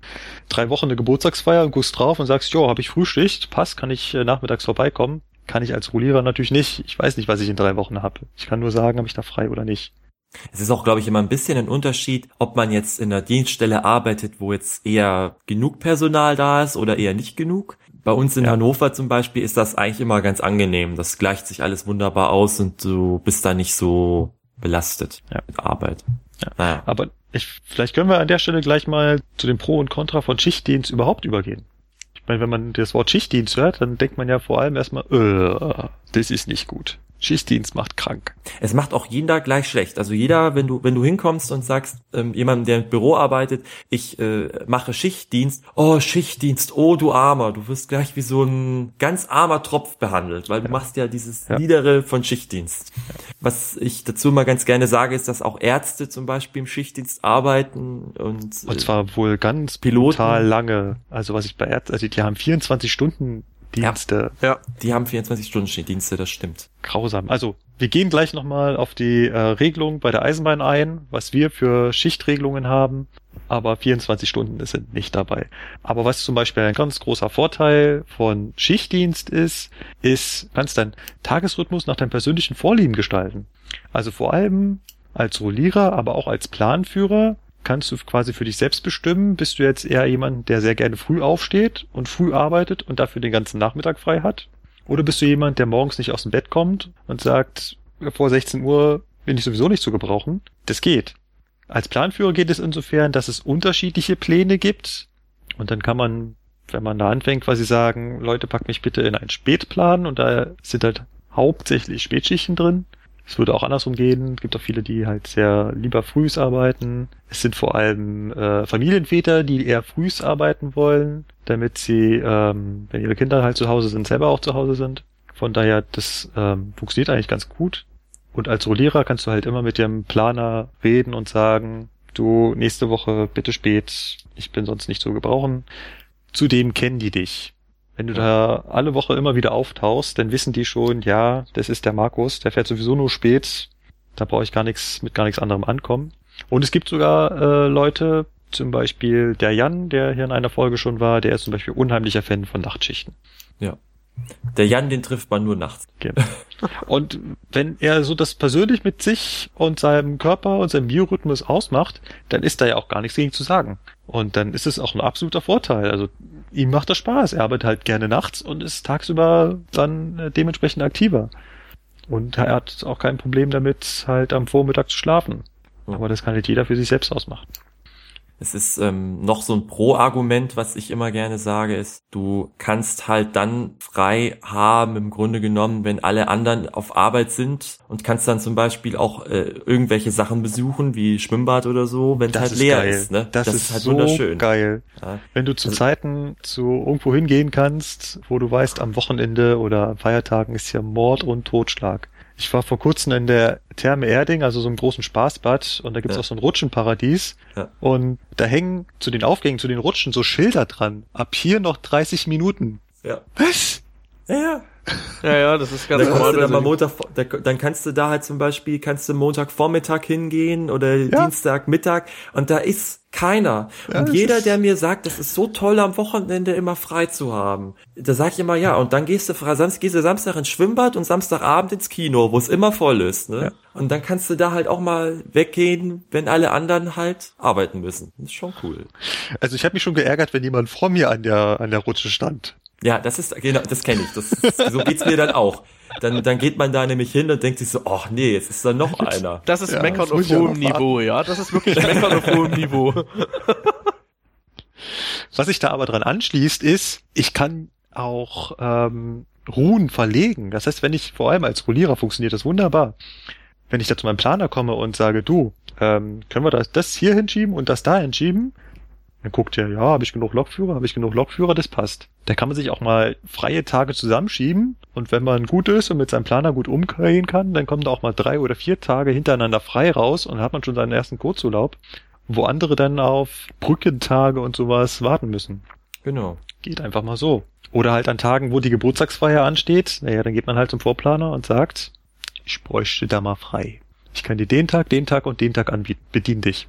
drei Wochen eine Geburtstagsfeier und guckst drauf und sagst, jo, habe ich Frühschicht, passt, kann ich äh, nachmittags vorbeikommen, kann ich als Rollierer natürlich nicht. Ich weiß nicht, was ich in drei Wochen habe. Ich kann nur sagen, habe ich da frei oder nicht. Es ist auch, glaube ich, immer ein bisschen ein Unterschied, ob man jetzt in einer Dienststelle arbeitet, wo jetzt eher genug Personal da ist oder eher nicht genug. Bei uns in Ja. Hannover zum Beispiel ist das eigentlich immer ganz angenehm. Das gleicht sich alles wunderbar aus und du bist da nicht so belastet Ja. mit Arbeit. Ja. Naja. Aber ich, vielleicht können wir an der Stelle gleich mal zu dem Pro und Contra von Schichtdienst überhaupt übergehen. Ich meine, wenn man das Wort Schichtdienst hört, dann denkt man ja vor allem erstmal, äh, das ist nicht gut. Schichtdienst macht krank. Es macht auch jeder gleich schlecht. Also jeder, wenn du, wenn du hinkommst und sagst, ähm, jemandem, der im Büro arbeitet, ich äh, mache Schichtdienst, oh, Schichtdienst, oh du Armer, du wirst gleich wie so ein ganz armer Tropf behandelt, weil du machst ja dieses Ja. Niedere von Schichtdienst. Was ich dazu mal ganz gerne sage, ist, dass auch Ärzte zum Beispiel im Schichtdienst arbeiten und, Und äh, zwar wohl ganz Piloten. brutal lange. Also was ich bei Ärzten, also die haben 24 Stunden Dienste. Ja. die haben 24-Stunden-Dienste, das stimmt. Grausam. Also wir gehen gleich nochmal auf die äh, Regelung bei der Eisenbahn ein, was wir für Schichtregelungen haben. Aber 24 Stunden sind nicht dabei. Aber was zum Beispiel ein ganz großer Vorteil von Schichtdienst ist, ist, du kannst deinen Tagesrhythmus nach deinem persönlichen Vorlieben gestalten. Also vor allem als Rollierer, aber auch als Planführer kannst du quasi für dich selbst bestimmen, bist du jetzt eher jemand, der sehr gerne früh aufsteht und früh arbeitet und dafür den ganzen Nachmittag frei hat? Oder bist du jemand, der morgens nicht aus dem Bett kommt und sagt, vor 16 Uhr bin ich sowieso nicht zu gebrauchen? Das geht. Als Planführer geht es insofern, dass es unterschiedliche Pläne gibt und dann kann man, wenn man da anfängt, quasi sagen, Leute, packt mich bitte in einen Spätplan und da sind halt hauptsächlich Spätschichten drin. Es würde auch andersrum gehen. Es gibt auch viele, die halt sehr lieber frühs arbeiten. Es sind vor allem äh, Familienväter, die eher frühs arbeiten wollen, damit sie, ähm, wenn ihre Kinder halt zu Hause sind, selber auch zu Hause sind. Von daher, das ähm, funktioniert eigentlich ganz gut. Und als Rollierer kannst du halt immer mit dem Planer reden und sagen, du, nächste Woche bitte spät, ich bin sonst nicht zu gebrauchen. Zudem kennen die dich. Wenn du da alle Woche immer wieder auftauchst, dann wissen die schon, ja, das ist der Markus, der fährt sowieso nur spät, da brauche ich gar nichts mit gar nichts anderem ankommen. Und es gibt sogar äh, Leute, zum Beispiel der Jan, der hier in einer Folge schon war, der ist zum Beispiel unheimlicher Fan von Nachtschichten. Ja. Der Jan, den trifft man nur nachts. Genau. Und wenn er so das persönlich mit sich und seinem Körper und seinem Biorhythmus ausmacht, dann ist da ja auch gar nichts gegen zu sagen. Und dann ist es auch ein absoluter Vorteil. Also ihm macht das Spaß. Er arbeitet halt gerne nachts und ist tagsüber dann äh, dementsprechend aktiver. Und er hat auch kein Problem damit, halt am Vormittag zu schlafen. Aber das kann halt jeder für sich selbst ausmachen. Es ist ähm, noch so ein Pro-Argument, was ich immer gerne sage, ist, du kannst halt dann frei haben, im Grunde genommen, wenn alle anderen auf Arbeit sind und kannst dann zum Beispiel auch äh, irgendwelche Sachen besuchen, wie Schwimmbad oder so, wenn es halt ist leer geil. ist. Ne? Das, ist halt so wunderschön. geil. Ja. Wenn du zu Also- Zeiten zu irgendwo hingehen kannst, wo du weißt, am Wochenende oder an Feiertagen ist ja Mord und Totschlag. Ich war vor kurzem in der Therme Erding, also so einem großen Spaßbad, und da gibt's Ja. auch so ein Rutschenparadies. Ja. Und da hängen zu den Aufgängen, zu den Rutschen so Schilder dran. Ab hier noch 30 Minuten. Ja. Was? Ja, ja. Ja, ja, das ist ganz Dann, kannst du dann, mal normal. Montag, da- dann kannst du da halt zum Beispiel, kannst du Montagvormittag hingehen oder Ja. Dienstagmittag und da ist keiner. Ja, und jeder, der mir sagt, das ist so toll am Wochenende immer frei zu haben, da sag ich immer ja. Und dann gehst du, Samstag, gehst du Samstag ins Schwimmbad und Samstagabend ins Kino, wo es immer voll ist. Ne? Ja. Und dann kannst du da halt auch mal weggehen, wenn alle anderen halt arbeiten müssen. Das ist schon cool. Also ich habe mich schon geärgert, wenn jemand vor mir an der, an der Rutsche stand. Ja, das ist, genau, das kenne ich. Das so geht's mir dann auch. Dann, dann geht man da nämlich hin und denkt sich so, ach nee, jetzt ist da noch einer. Das ist Ja, Meckern auf hohem. Niveau, ja. Das ist wirklich Meckern auf hohem Niveau. Was sich da aber dran anschließt, ist, ich kann auch ähm, Ruhen verlegen. Das heißt, wenn ich vor allem als Rollierer funktioniert das wunderbar. Wenn ich da zu meinem Planer komme und sage, du, ähm, können wir das, das hier hinschieben und das da hinschieben, dann guckt er, ja, habe ich genug Lokführer, habe ich genug Lokführer, das passt. Da kann man sich auch mal freie Tage zusammenschieben und wenn man gut ist und mit seinem Planer gut umgehen kann, dann kommen da auch mal drei oder vier Tage hintereinander frei raus und dann hat man schon seinen ersten Kurzurlaub, wo andere dann auf Brückentage und sowas warten müssen. Genau. Geht einfach mal so. Oder halt an Tagen, wo die Geburtstagsfeier ansteht, naja, dann geht man halt zum Vorplaner und sagt, ich bräuchte da mal frei. Ich kann dir den Tag, den Tag und den Tag anbieten. Bedien dich.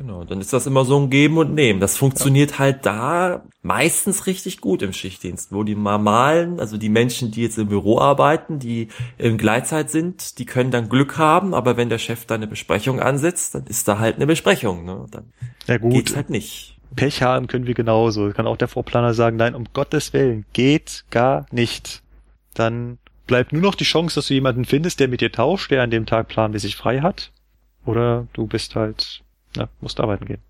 Genau, dann ist das immer so ein Geben und Nehmen. Das funktioniert halt da meistens richtig gut im Schichtdienst, wo die normalen, also die Menschen, die jetzt im Büro arbeiten, die in Gleitzeit sind, die können dann Glück haben, aber wenn der Chef da eine Besprechung ansetzt, dann ist da halt eine Besprechung, ne? Dann Ja gut, geht's halt nicht. Pech haben können wir genauso. Kann auch der Vorplaner sagen, nein, um Gottes Willen, geht gar nicht. Dann bleibt nur noch die Chance, dass du jemanden findest, der mit dir tauscht, der an dem Tag planmäßig frei hat. Oder du bist halt, na, musst arbeiten gehen.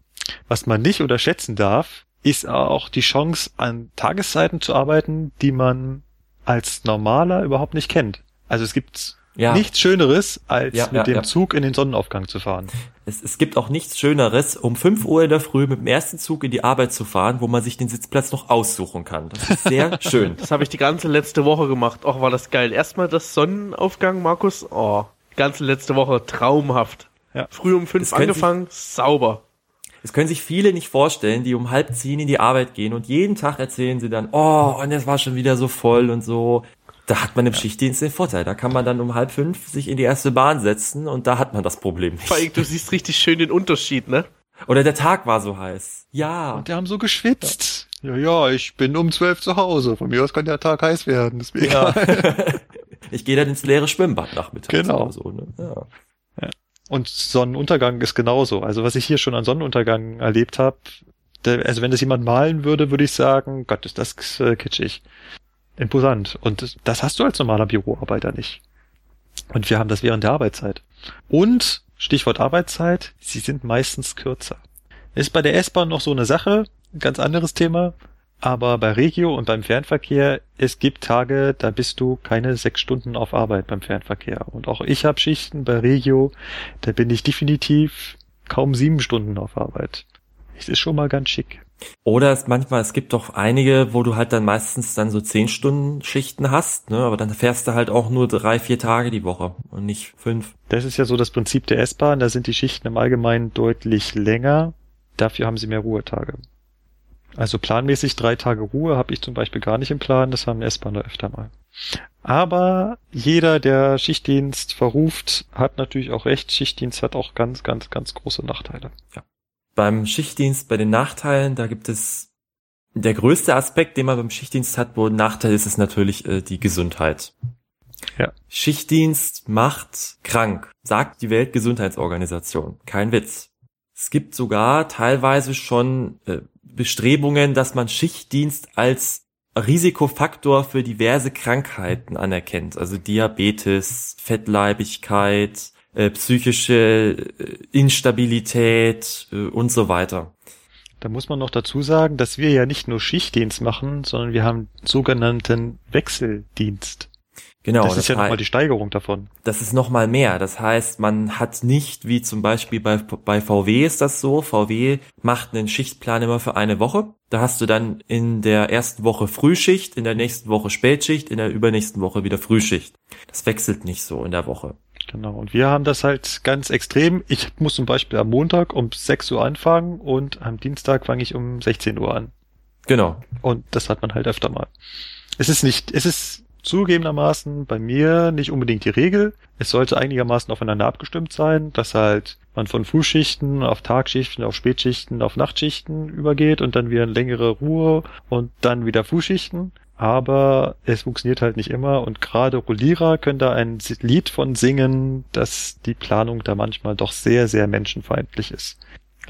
Was man nicht unterschätzen darf, ist auch die Chance, an Tageszeiten zu arbeiten, die man als Normaler überhaupt nicht kennt. Also es gibt Ja. nichts Schöneres, als Ja, mit ja, dem ja. Zug in den Sonnenaufgang zu fahren. Es, es gibt auch nichts Schöneres, um 5 Uhr in der Früh mit dem ersten Zug in die Arbeit zu fahren, wo man sich den Sitzplatz noch aussuchen kann. Das ist sehr schön. Das habe ich die ganze letzte Woche gemacht. Och, war das geil. Erstmal das Sonnenaufgang, Markus. Oh, die ganze letzte Woche traumhaft. Ja. Früh um fünf angefangen, sauber. Das können sich viele nicht vorstellen, die um halb zehn in die Arbeit gehen und jeden Tag erzählen sie dann, oh, und es war schon wieder so voll und so. Da hat man im Schichtdienst den Vorteil. Da kann man dann um halb fünf sich in die erste Bahn setzen und da hat man das Problem Vor allem, nicht. du siehst richtig schön den Unterschied, ne? Oder der Tag war so heiß. Ja. Und die haben so geschwitzt. Ja, ja, ich bin um zwölf zu Hause. Von mir aus kann der Tag heiß werden. Ist mir ja. egal. ich gehe dann ins leere Schwimmbad nachmittags Genau. oder so. Ne? Ja. Und Sonnenuntergang ist genauso. Also was ich hier schon an Sonnenuntergang erlebt habe, also wenn das jemand malen würde, würde ich sagen, Gott, ist das äh, kitschig. Imposant. Und das, das hast du als normaler Büroarbeiter nicht. Und wir haben das während der Arbeitszeit. Und, Stichwort Arbeitszeit, sie sind meistens kürzer. Ist bei der S-Bahn noch so eine Sache, ein ganz anderes Thema. Aber bei Regio und beim Fernverkehr, es gibt Tage, da bist du keine sechs Stunden auf Arbeit beim Fernverkehr. Und auch ich habe Schichten bei Regio, da bin ich definitiv kaum sieben Stunden auf Arbeit. Es ist schon mal ganz schick. Oder es manchmal, es gibt doch einige, wo du halt dann meistens dann so zehn Stunden Schichten hast, ne? Aber dann fährst du halt auch nur drei, vier Tage die Woche und nicht fünf. Das ist ja so das Prinzip der S-Bahn, da sind die Schichten im Allgemeinen deutlich länger. Dafür haben sie mehr Ruhetage. Also planmäßig drei Tage Ruhe habe ich zum Beispiel gar nicht im Plan, das haben S-Bahner öfter mal. Aber jeder, der Schichtdienst verruft, hat natürlich auch recht. Schichtdienst hat auch ganz, ganz, ganz große Nachteile. Beim Schichtdienst, bei den Nachteilen, da gibt es der größte Aspekt, den man beim Schichtdienst hat, wo ein Nachteil ist, ist natürlich äh, die Gesundheit. Ja. Schichtdienst macht krank, sagt die Weltgesundheitsorganisation. Kein Witz. Es gibt sogar teilweise schon äh, Bestrebungen, dass man Schichtdienst als Risikofaktor für diverse Krankheiten anerkennt. Also Diabetes, Fettleibigkeit, äh, psychische äh, Instabilität äh, und so weiter. Da muss man noch dazu sagen, dass wir ja nicht nur Schichtdienst machen, sondern wir haben sogenannten Wechseldienst. Genau. das ist ja nochmal die Steigerung davon. Das ist nochmal mehr. Das heißt, man hat nicht, wie zum Beispiel bei, bei VW ist das so, VW macht einen Schichtplan immer für eine Woche. Da hast du dann in der ersten Woche Frühschicht, in der nächsten Woche Spätschicht, in der übernächsten Woche wieder Frühschicht. Das wechselt nicht so in der Woche. Genau, und wir haben das halt ganz extrem. Ich muss zum Beispiel am Montag um 6 Uhr anfangen und am Dienstag fange ich um 16 Uhr an. Genau. Und das hat man halt öfter mal. Es ist nicht, es ist zugegebenermaßen bei mir nicht unbedingt die Regel. Es sollte einigermaßen aufeinander abgestimmt sein, dass halt man von Frühschichten auf Tagschichten, auf Spätschichten, auf Nachtschichten übergeht und dann wieder eine längere Ruhe und dann wieder Frühschichten. Aber es funktioniert halt nicht immer und gerade Rollierer können da ein Lied von singen, dass die Planung da manchmal doch sehr, sehr menschenfeindlich ist.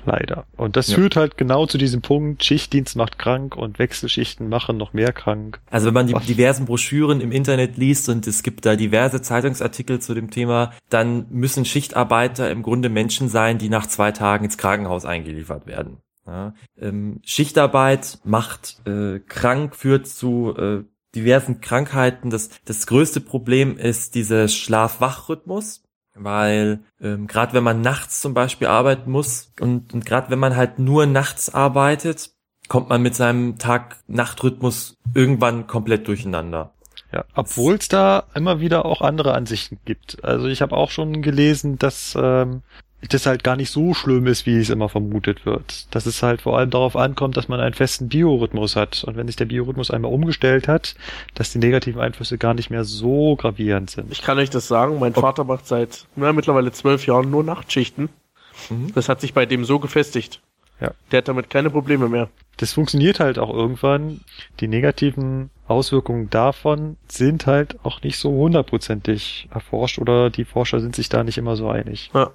Leider. Und das ja. führt halt genau zu diesem Punkt, Schichtdienst macht krank und Wechselschichten machen noch mehr krank. Also wenn man die diversen Broschüren im Internet liest und es gibt da diverse Zeitungsartikel zu dem Thema, dann müssen Schichtarbeiter im Grunde Menschen sein, die nach zwei Tagen ins Krankenhaus eingeliefert werden. Ja, ähm, Schichtarbeit macht äh, krank, führt zu äh, diversen Krankheiten. Das, das größte Problem ist dieser Schlaf-Wach-Rhythmus weil ähm, gerade wenn man nachts zum Beispiel arbeiten muss und, und gerade wenn man halt nur nachts arbeitet, kommt man mit seinem Tag-Nacht-Rhythmus irgendwann komplett durcheinander. Ja, obwohl es da immer wieder auch andere Ansichten gibt. Also ich habe auch schon gelesen, dass ähm, das halt gar nicht so schlimm ist, wie es immer vermutet wird. Dass es halt vor allem darauf ankommt, dass man einen festen Biorhythmus hat. Und wenn sich der Biorhythmus einmal umgestellt hat, dass die negativen Einflüsse gar nicht mehr so gravierend sind. Ich kann euch das sagen, mein okay. Vater macht seit ja, mittlerweile zwölf Jahren nur Nachtschichten. Mhm. Das hat sich bei dem so gefestigt. Ja. Der hat damit keine Probleme mehr. Das funktioniert halt auch irgendwann. Die negativen Auswirkungen davon sind halt auch nicht so hundertprozentig erforscht oder die Forscher sind sich da nicht immer so einig. Ja.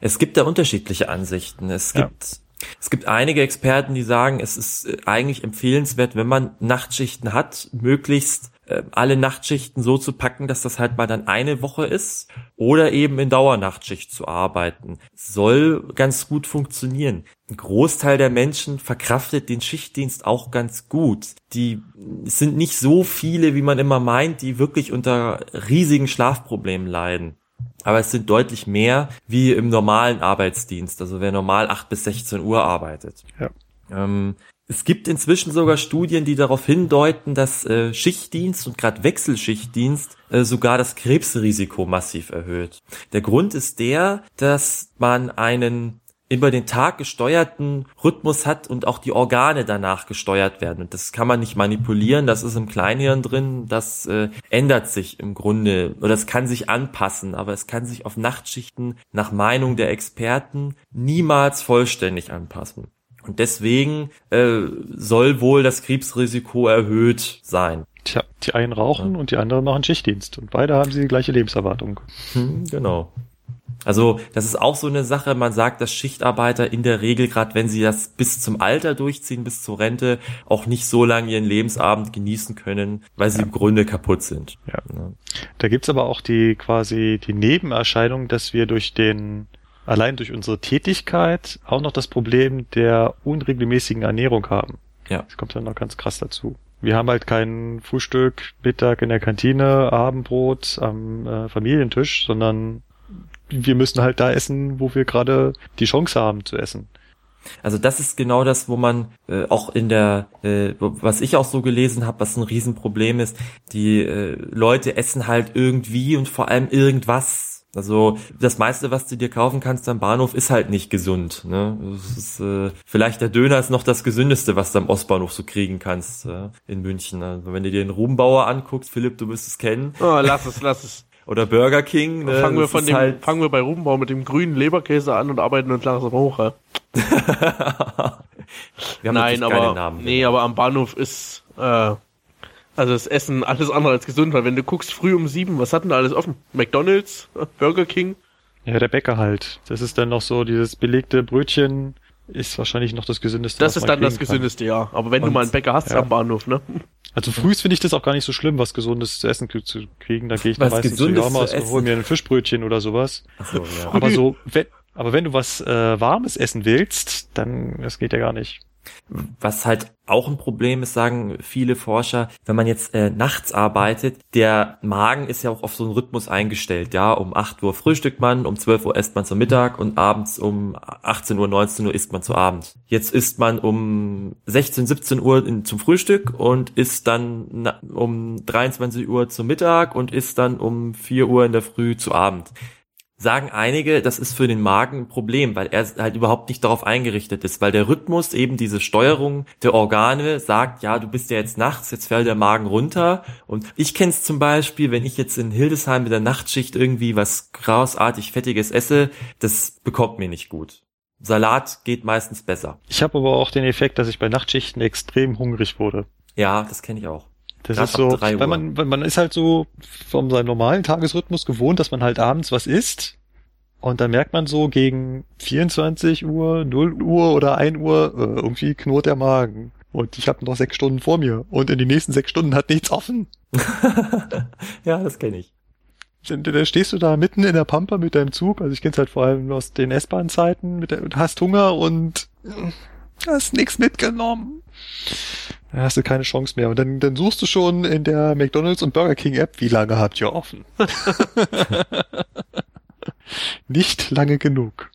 Es gibt da unterschiedliche Ansichten. Es gibt, ja. es gibt einige Experten, die sagen, es ist äh, eigentlich empfehlenswert, wenn man Nachtschichten hat, möglichst äh, alle Nachtschichten so zu packen, dass das halt mal dann eine Woche ist oder eben in Dauernachtschicht zu arbeiten. Soll ganz gut funktionieren. Ein Großteil der Menschen verkraftet den Schichtdienst auch ganz gut. Die sind nicht so viele, wie man immer meint, die wirklich unter riesigen Schlafproblemen leiden aber es sind deutlich mehr wie im normalen Arbeitsdienst, also wer normal 8 bis 16 Uhr arbeitet. Ja. Ähm, es gibt inzwischen sogar Studien, die darauf hindeuten, dass äh, Schichtdienst und gerade Wechselschichtdienst äh, sogar das Krebsrisiko massiv erhöht. Der Grund ist der, dass man einen über den Tag gesteuerten Rhythmus hat und auch die Organe danach gesteuert werden. Und das kann man nicht manipulieren, das ist im Kleinhirn drin, das äh, ändert sich im Grunde oder es kann sich anpassen, aber es kann sich auf Nachtschichten nach Meinung der Experten niemals vollständig anpassen. Und deswegen äh, soll wohl das Krebsrisiko erhöht sein. Tja, die einen rauchen ja. und die anderen machen Schichtdienst und beide haben sie die gleiche Lebenserwartung. Hm, genau. Also das ist auch so eine Sache, man sagt, dass Schichtarbeiter in der Regel, gerade wenn sie das bis zum Alter durchziehen, bis zur Rente, auch nicht so lange ihren Lebensabend genießen können, weil sie ja. im Grunde kaputt sind. Ja. ja. Da gibt's aber auch die quasi die Nebenerscheinung, dass wir durch den allein durch unsere Tätigkeit auch noch das Problem der unregelmäßigen Ernährung haben. Ja. Das kommt dann noch ganz krass dazu. Wir haben halt kein Frühstück, Mittag in der Kantine, Abendbrot am äh, Familientisch, sondern wir müssen halt da essen, wo wir gerade die Chance haben zu essen. Also das ist genau das, wo man äh, auch in der, äh, was ich auch so gelesen habe, was ein Riesenproblem ist, die äh, Leute essen halt irgendwie und vor allem irgendwas. Also das meiste, was du dir kaufen kannst am Bahnhof, ist halt nicht gesund. Ne? Ist, äh, vielleicht der Döner ist noch das gesündeste, was du am Ostbahnhof so kriegen kannst äh, in München. Also wenn du dir den Ruhmbauer anguckst, Philipp, du wirst es kennen. Oh, lass es, lass es oder Burger King. Ne? Fangen wir von dem, halt fangen wir bei Rubenbau mit dem grünen Leberkäse an und arbeiten uns langsam hoch. Ja? Nein, aber Namen, nee, aber am Bahnhof ist äh, also das Essen alles andere als gesund, weil wenn du guckst früh um sieben, was hat denn da alles offen? McDonald's, Burger King. Ja, der Bäcker halt. Das ist dann noch so dieses belegte Brötchen ist wahrscheinlich noch das gesündeste. Das ist dann das gesündeste, ja. Aber wenn und, du mal einen Bäcker hast ja. am Bahnhof, ne? Also frühs finde ich das auch gar nicht so schlimm, was Gesundes zu essen zu kriegen. Da gehe ich dann meistens zu Jaumas und hole mir ein Fischbrötchen oder sowas. Ach so, ja. Aber so, wenn, Aber wenn du was äh, Warmes essen willst, dann das geht ja gar nicht. Was halt auch ein Problem ist, sagen viele Forscher, wenn man jetzt äh, nachts arbeitet, der Magen ist ja auch auf so einen Rhythmus eingestellt. Ja, um 8 Uhr frühstückt man, um 12 Uhr isst man zum Mittag und abends um 18 Uhr, 19 Uhr isst man zu Abend. Jetzt isst man um 16, 17 Uhr in, zum Frühstück und isst dann um 23 Uhr zum Mittag und isst dann um 4 Uhr in der Früh zu Abend sagen einige, das ist für den Magen ein Problem, weil er halt überhaupt nicht darauf eingerichtet ist, weil der Rhythmus eben diese Steuerung der Organe sagt, ja, du bist ja jetzt nachts, jetzt fällt der Magen runter. Und ich kenne es zum Beispiel, wenn ich jetzt in Hildesheim mit der Nachtschicht irgendwie was grausartig Fettiges esse, das bekommt mir nicht gut. Salat geht meistens besser. Ich habe aber auch den Effekt, dass ich bei Nachtschichten extrem hungrig wurde. Ja, das kenne ich auch. Das ist so, weil man, weil man ist halt so von seinem normalen Tagesrhythmus gewohnt, dass man halt abends was isst. Und dann merkt man so gegen 24 Uhr, 0 Uhr oder 1 Uhr, äh, irgendwie knurrt der Magen. Und ich habe noch sechs Stunden vor mir. Und in den nächsten sechs Stunden hat nichts offen. ja, das kenne ich. Da stehst du da mitten in der Pampa mit deinem Zug. Also ich kenne es halt vor allem aus den S-Bahn-Zeiten. Hast Hunger und hast nichts mitgenommen. Da hast du keine Chance mehr. Und dann, dann suchst du schon in der McDonalds und Burger King App, wie lange habt ihr offen? Nicht lange genug.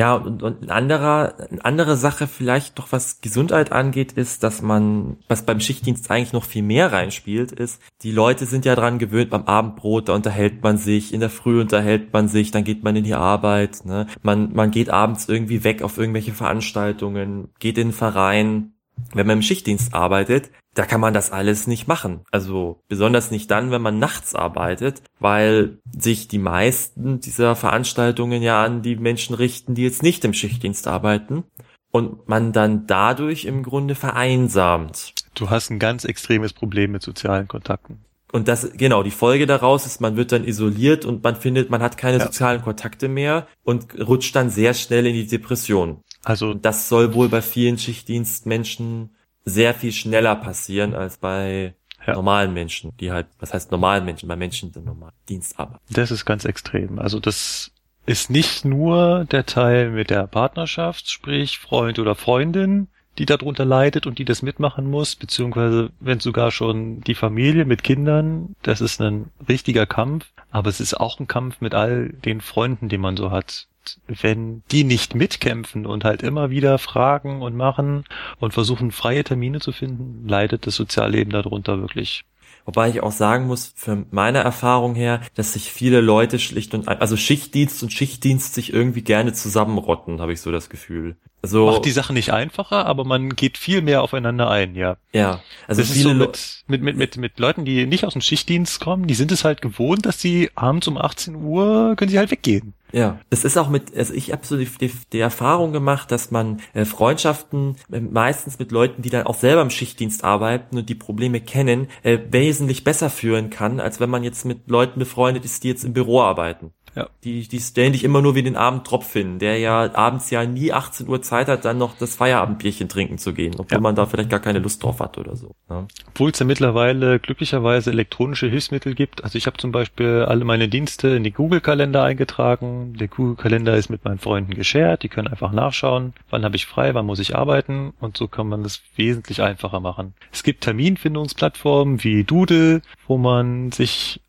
Ja, und, und ein anderer, eine andere Sache vielleicht doch was Gesundheit angeht, ist, dass man, was beim Schichtdienst eigentlich noch viel mehr reinspielt, ist, die Leute sind ja dran gewöhnt, beim Abendbrot, da unterhält man sich, in der Früh unterhält man sich, dann geht man in die Arbeit, ne? man, man geht abends irgendwie weg auf irgendwelche Veranstaltungen, geht in den Verein, wenn man im Schichtdienst arbeitet, da kann man das alles nicht machen. Also besonders nicht dann, wenn man nachts arbeitet, weil sich die meisten dieser Veranstaltungen ja an die Menschen richten, die jetzt nicht im Schichtdienst arbeiten und man dann dadurch im Grunde vereinsamt. Du hast ein ganz extremes Problem mit sozialen Kontakten. Und das, genau, die Folge daraus ist, man wird dann isoliert und man findet, man hat keine ja. sozialen Kontakte mehr und rutscht dann sehr schnell in die Depression. Also das soll wohl bei vielen Schichtdienstmenschen sehr viel schneller passieren als bei ja. normalen Menschen, die halt, was heißt normalen Menschen, bei Menschen, die normal Dienst arbeiten. Das ist ganz extrem. Also das ist nicht nur der Teil mit der Partnerschaft, sprich Freund oder Freundin, die darunter leidet und die das mitmachen muss, beziehungsweise wenn sogar schon die Familie mit Kindern, das ist ein richtiger Kampf, aber es ist auch ein Kampf mit all den Freunden, die man so hat wenn die nicht mitkämpfen und halt immer wieder fragen und machen und versuchen, freie Termine zu finden, leidet das Sozialleben darunter wirklich. Wobei ich auch sagen muss, für meine Erfahrung her, dass sich viele Leute schlicht und also Schichtdienst und Schichtdienst sich irgendwie gerne zusammenrotten, habe ich so das Gefühl. Also macht die Sache nicht einfacher, aber man geht viel mehr aufeinander ein, ja. Ja, also das viele so mit, mit, mit, mit, mit Leuten, die nicht aus dem Schichtdienst kommen, die sind es halt gewohnt, dass sie abends um 18 Uhr können sie halt weggehen. Ja, das ist auch mit, also ich habe so die, die, die Erfahrung gemacht, dass man äh, Freundschaften äh, meistens mit Leuten, die dann auch selber im Schichtdienst arbeiten und die Probleme kennen, äh, wesentlich besser führen kann, als wenn man jetzt mit Leuten befreundet ist, die jetzt im Büro arbeiten. Ja. Die, die stellen dich immer nur wie den armen Tropf hin, der ja abends ja nie 18 Uhr Zeit hat, dann noch das Feierabendbierchen trinken zu gehen, obwohl ja. man da vielleicht gar keine Lust drauf hat oder so. Ja. Obwohl es ja mittlerweile glücklicherweise elektronische Hilfsmittel gibt. Also ich habe zum Beispiel alle meine Dienste in den Google-Kalender eingetragen. Der Google-Kalender ist mit meinen Freunden geshared. Die können einfach nachschauen, wann habe ich frei, wann muss ich arbeiten und so kann man das wesentlich einfacher machen. Es gibt Terminfindungsplattformen wie Doodle, wo man sich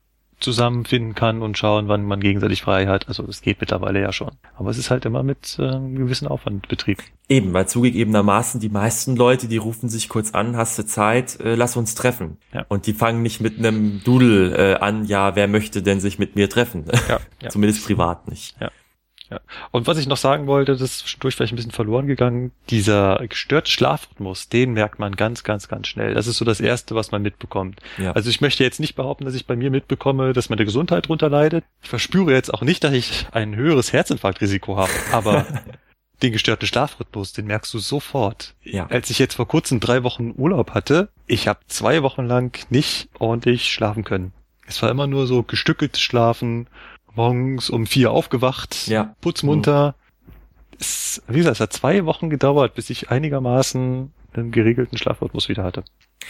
zusammenfinden kann und schauen, wann man gegenseitig frei hat. Also das geht mittlerweile ja schon. Aber es ist halt immer mit äh, einem gewissen Aufwand betrieben. Eben, weil zugegebenermaßen die meisten Leute, die rufen sich kurz an, hast du Zeit, äh, lass uns treffen. Ja. Und die fangen nicht mit einem Doodle äh, an, ja, wer möchte denn sich mit mir treffen? Ja, ja. Zumindest privat nicht. Ja. Ja. Und was ich noch sagen wollte, das ist durch vielleicht ein bisschen verloren gegangen, dieser gestörte Schlafrhythmus, den merkt man ganz, ganz, ganz schnell. Das ist so das Erste, was man mitbekommt. Ja. Also ich möchte jetzt nicht behaupten, dass ich bei mir mitbekomme, dass meine Gesundheit drunter leidet. Ich verspüre jetzt auch nicht, dass ich ein höheres Herzinfarktrisiko habe, aber den gestörten Schlafrhythmus, den merkst du sofort. Ja. Als ich jetzt vor kurzem drei Wochen Urlaub hatte, ich habe zwei Wochen lang nicht ordentlich schlafen können. Es war immer nur so gestückeltes Schlafen morgens um vier aufgewacht, ja. putzmunter. Mhm. Es, wie gesagt, es hat zwei Wochen gedauert, bis ich einigermaßen einen geregelten Schlafrhythmus wieder hatte.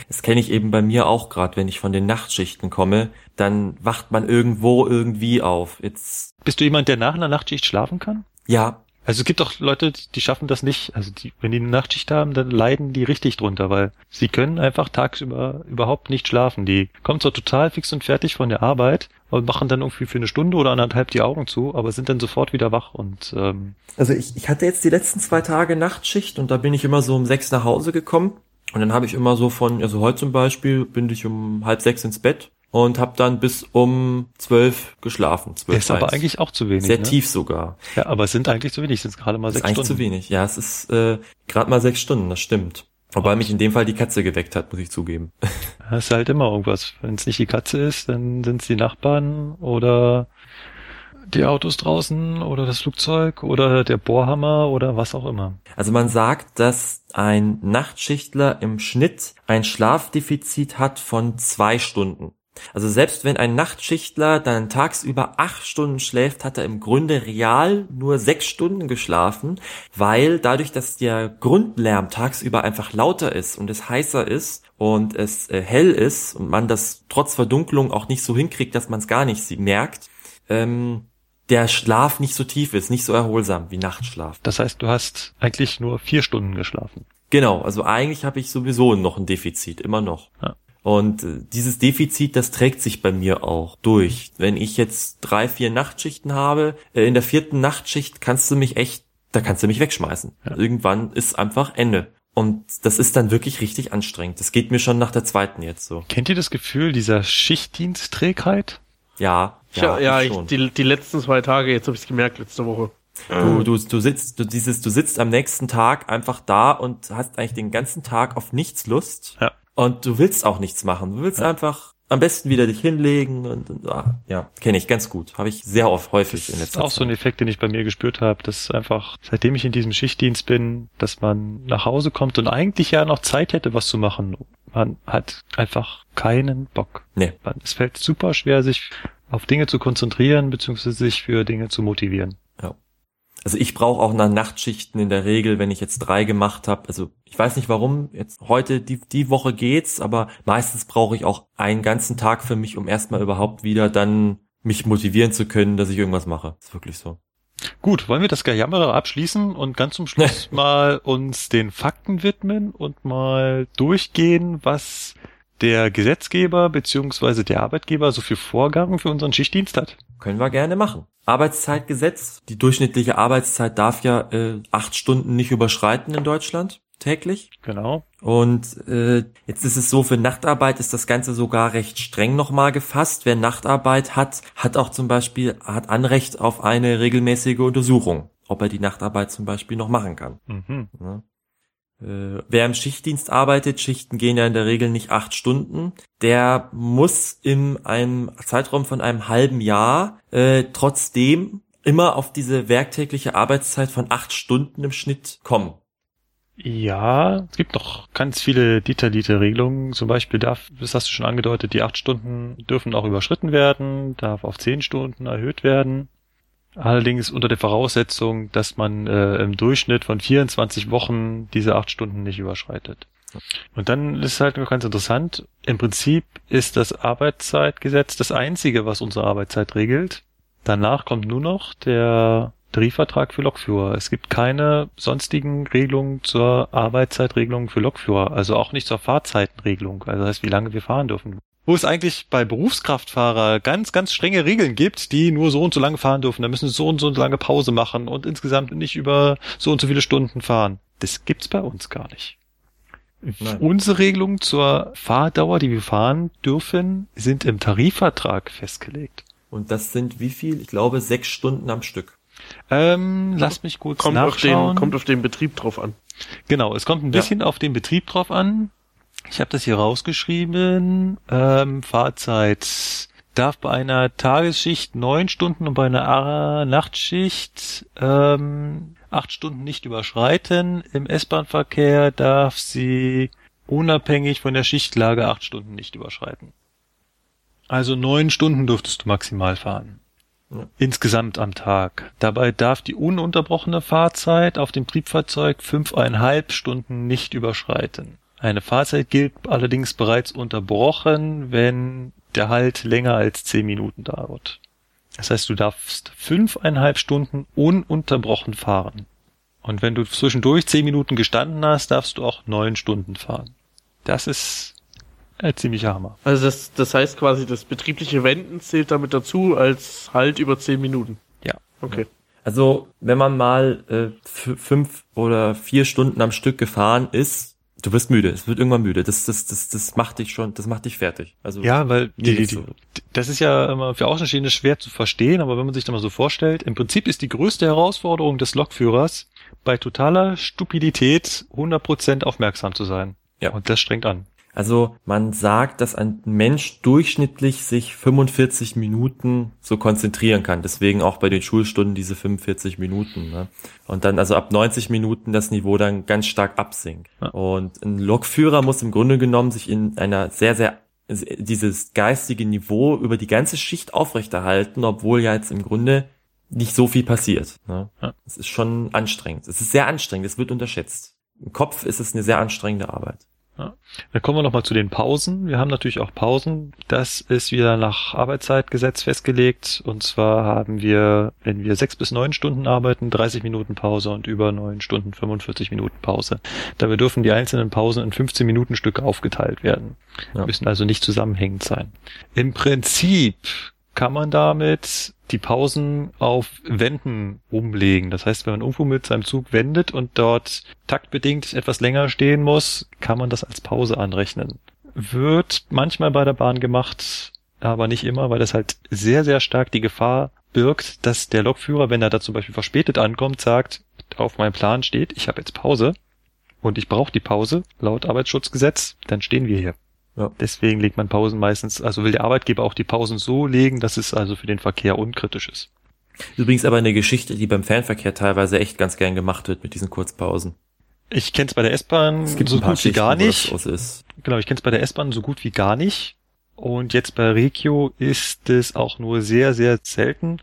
Das kenne ich eben bei mir auch gerade, wenn ich von den Nachtschichten komme, dann wacht man irgendwo irgendwie auf. Jetzt Bist du jemand, der nach einer Nachtschicht schlafen kann? Ja, Also es gibt auch Leute, die- die schaffen das nicht. Also die, wenn die eine Nachtschicht haben, dann leiden die richtig drunter, weil sie können einfach tagsüber überhaupt nicht schlafen. Die kommen zwar total fix und fertig von der Arbeit und machen dann irgendwie für eine Stunde oder anderthalb die Augen zu, aber sind dann sofort wieder wach und ähm, Also ich, ich hatte jetzt die letzten zwei Tage Nachtschicht und da bin ich immer so um sechs nach Hause gekommen. Und dann habe ich immer so von, also heute zum Beispiel bin ich um halb sechs ins Bett und habe dann bis um zwölf geschlafen. Zwölf ist aber eigentlich auch zu wenig. sehr ne? tief sogar. Ja, aber es sind eigentlich zu wenig, es sind gerade mal Das ist sechs eigentlich Stunden. zu wenig. Ja, es ist äh, gerade mal sechs Stunden, das stimmt. Wobei mich in dem Fall die Katze geweckt hat, muss ich zugeben. Das ist halt immer irgendwas. Wenn es nicht die Katze ist, dann sind es die Nachbarn oder die Autos draußen oder das Flugzeug oder der Bohrhammer oder was auch immer. Also man sagt, dass ein Nachtschichtler im Schnitt ein Schlafdefizit hat von zwei Stunden. Also selbst wenn ein Nachtschichtler dann tagsüber acht Stunden schläft, hat er im Grunde real nur sechs Stunden geschlafen, weil dadurch, dass der Grundlärm tagsüber einfach lauter ist und es heißer ist und es äh, hell ist und man das trotz Verdunklung auch nicht so hinkriegt, dass man es gar nicht merkt, ähm, der Schlaf nicht so tief ist, nicht so erholsam wie Nachtschlaf. Das heißt, du hast eigentlich nur vier Stunden geschlafen. Genau, also eigentlich habe ich sowieso noch ein Defizit, immer noch. Ja. Und äh, dieses Defizit, das trägt sich bei mir auch durch. Wenn ich jetzt drei, vier Nachtschichten habe, äh, in der vierten Nachtschicht kannst du mich echt, da kannst du mich wegschmeißen. Ja. Irgendwann ist einfach Ende. Und das ist dann wirklich richtig anstrengend. Das geht mir schon nach der zweiten jetzt so. Kennt ihr das Gefühl dieser Schichtdienstträgheit? Ja, Ja, ja, ich ich, die, die letzten zwei Tage, jetzt habe ich es gemerkt, letzte Woche. Du, du, du sitzt, du dieses, du sitzt am nächsten Tag einfach da und hast eigentlich den ganzen Tag auf nichts Lust. Ja. Und du willst auch nichts machen. Du willst einfach am besten wieder dich hinlegen und, und ah, ja, kenne ich ganz gut. Habe ich sehr oft häufig in Das ist letzter auch so ein Zeit. Effekt, den ich bei mir gespürt habe, dass einfach, seitdem ich in diesem Schichtdienst bin, dass man nach Hause kommt und eigentlich ja noch Zeit hätte, was zu machen. Man hat einfach keinen Bock. Nee. Man, es fällt super schwer, sich auf Dinge zu konzentrieren, beziehungsweise sich für Dinge zu motivieren. Also ich brauche auch nach Nachtschichten in der Regel, wenn ich jetzt drei gemacht habe. Also ich weiß nicht warum, jetzt heute die, die Woche geht's, aber meistens brauche ich auch einen ganzen Tag für mich, um erstmal überhaupt wieder dann mich motivieren zu können, dass ich irgendwas mache. ist wirklich so. Gut, wollen wir das Gejammerer abschließen und ganz zum Schluss mal uns den Fakten widmen und mal durchgehen, was der Gesetzgeber beziehungsweise der Arbeitgeber so für Vorgaben für unseren Schichtdienst hat. Können wir gerne machen. Arbeitszeitgesetz. Die durchschnittliche Arbeitszeit darf ja äh, acht Stunden nicht überschreiten in Deutschland täglich. Genau. Und äh, jetzt ist es so, für Nachtarbeit ist das Ganze sogar recht streng nochmal gefasst. Wer Nachtarbeit hat, hat auch zum Beispiel, hat Anrecht auf eine regelmäßige Untersuchung, ob er die Nachtarbeit zum Beispiel noch machen kann. Mhm. Ne? Äh, wer im Schichtdienst arbeitet, Schichten gehen ja in der Regel nicht acht Stunden, der muss in einem Zeitraum von einem halben Jahr äh, trotzdem immer auf diese werktägliche Arbeitszeit von acht Stunden im Schnitt kommen. Ja, es gibt noch ganz viele detaillierte Regelungen. Zum Beispiel darf, das hast du schon angedeutet, die acht Stunden dürfen auch überschritten werden, darf auf zehn Stunden erhöht werden. Allerdings unter der Voraussetzung, dass man äh, im Durchschnitt von 24 Wochen diese acht Stunden nicht überschreitet. Und dann ist halt noch ganz interessant. Im Prinzip ist das Arbeitszeitgesetz das einzige, was unsere Arbeitszeit regelt. Danach kommt nur noch der Tarifvertrag für Lokführer. Es gibt keine sonstigen Regelungen zur Arbeitszeitregelung für Lokführer, also auch nicht zur Fahrzeitenregelung, also das heißt, wie lange wir fahren dürfen. Wo es eigentlich bei Berufskraftfahrer ganz, ganz strenge Regeln gibt, die nur so und so lange fahren dürfen. Da müssen sie so und so lange Pause machen und insgesamt nicht über so und so viele Stunden fahren. Das gibt's bei uns gar nicht. Nein. Unsere Regelungen zur Fahrdauer, die wir fahren dürfen, sind im Tarifvertrag festgelegt. Und das sind wie viel? Ich glaube sechs Stunden am Stück. Ähm, lass mich kurz Kommt auf, nachschauen. den, kommt auf den Betrieb drauf an. Genau, es kommt ein Ja. bisschen auf den Betrieb drauf an. Ich habe das hier rausgeschrieben. Ähm, Fahrzeit darf bei einer Tagesschicht neun Stunden und bei einer Nachtschicht ähm, acht Stunden nicht überschreiten. Im S-Bahn-Verkehr darf sie unabhängig von der Schichtlage acht Stunden nicht überschreiten. Also neun Stunden dürftest du maximal fahren. Ja. Insgesamt am Tag. Dabei darf die ununterbrochene Fahrzeit auf dem Triebfahrzeug fünfeinhalb Stunden nicht überschreiten. Eine Fahrzeit gilt allerdings bereits unterbrochen, wenn der Halt länger als zehn Minuten dauert. Das heißt, du darfst fünfeinhalb Stunden ununterbrochen fahren. Und wenn du zwischendurch zehn Minuten gestanden hast, darfst du auch neun Stunden fahren. Das ist ein ziemlicher Hammer. Also das, das heißt quasi, das betriebliche Wenden zählt damit dazu als Halt über zehn Minuten. Ja. Okay. Also, wenn man mal äh, fünf oder vier Stunden am Stück gefahren ist, du wirst müde. Es wird irgendwann müde. Das, das, das, das macht dich schon, das macht dich fertig. Also Ja, weil die, die, so. das ist ja immer für Außenstehende schwer zu verstehen, aber wenn man sich das mal so vorstellt, im Prinzip ist die größte Herausforderung des Lokführers, bei totaler Stupidität 100% aufmerksam zu sein. Ja. Und das strengt an. Also man sagt, dass ein Mensch durchschnittlich sich 45 Minuten so konzentrieren kann. Deswegen auch bei den Schulstunden diese 45 Minuten. Ne? Und dann also ab 90 Minuten das Niveau dann ganz stark absinkt. Ja. Und ein Lokführer muss im Grunde genommen sich in einer sehr, sehr dieses geistige Niveau über die ganze Schicht aufrechterhalten, obwohl ja jetzt im Grunde nicht so viel passiert. Ne? Ja. Es ist schon anstrengend. Es ist sehr anstrengend. Es wird unterschätzt. Im Kopf ist es eine sehr anstrengende Arbeit. Dann kommen wir nochmal zu den Pausen. Wir haben natürlich auch Pausen. Das ist wieder nach Arbeitszeitgesetz festgelegt. Und zwar haben wir, wenn wir sechs bis neun Stunden arbeiten, 30 Minuten Pause und über neun Stunden 45 Minuten Pause. Dabei dürfen die einzelnen Pausen in 15 Minuten Stücke aufgeteilt werden. Ja. Müssen also nicht zusammenhängend sein. Im Prinzip kann man damit die Pausen auf Wenden umlegen. Das heißt, wenn man irgendwo mit seinem Zug wendet und dort taktbedingt etwas länger stehen muss, kann man das als Pause anrechnen. Wird manchmal bei der Bahn gemacht, aber nicht immer, weil das halt sehr, sehr stark die Gefahr birgt, dass der Lokführer, wenn er da zum Beispiel verspätet ankommt, sagt, auf meinem Plan steht, ich habe jetzt Pause und ich brauche die Pause laut Arbeitsschutzgesetz, dann stehen wir hier. Ja. Deswegen legt man Pausen meistens, also will der Arbeitgeber auch die Pausen so legen, dass es also für den Verkehr unkritisch ist. Übrigens aber eine Geschichte, die beim Fernverkehr teilweise echt ganz gern gemacht wird mit diesen Kurzpausen. Ich kenne es bei der S-Bahn Es gibt so gut wie gar nicht. Genau, ich kenne es bei der S-Bahn so gut wie gar nicht. Und jetzt bei Regio ist es auch nur sehr, sehr selten.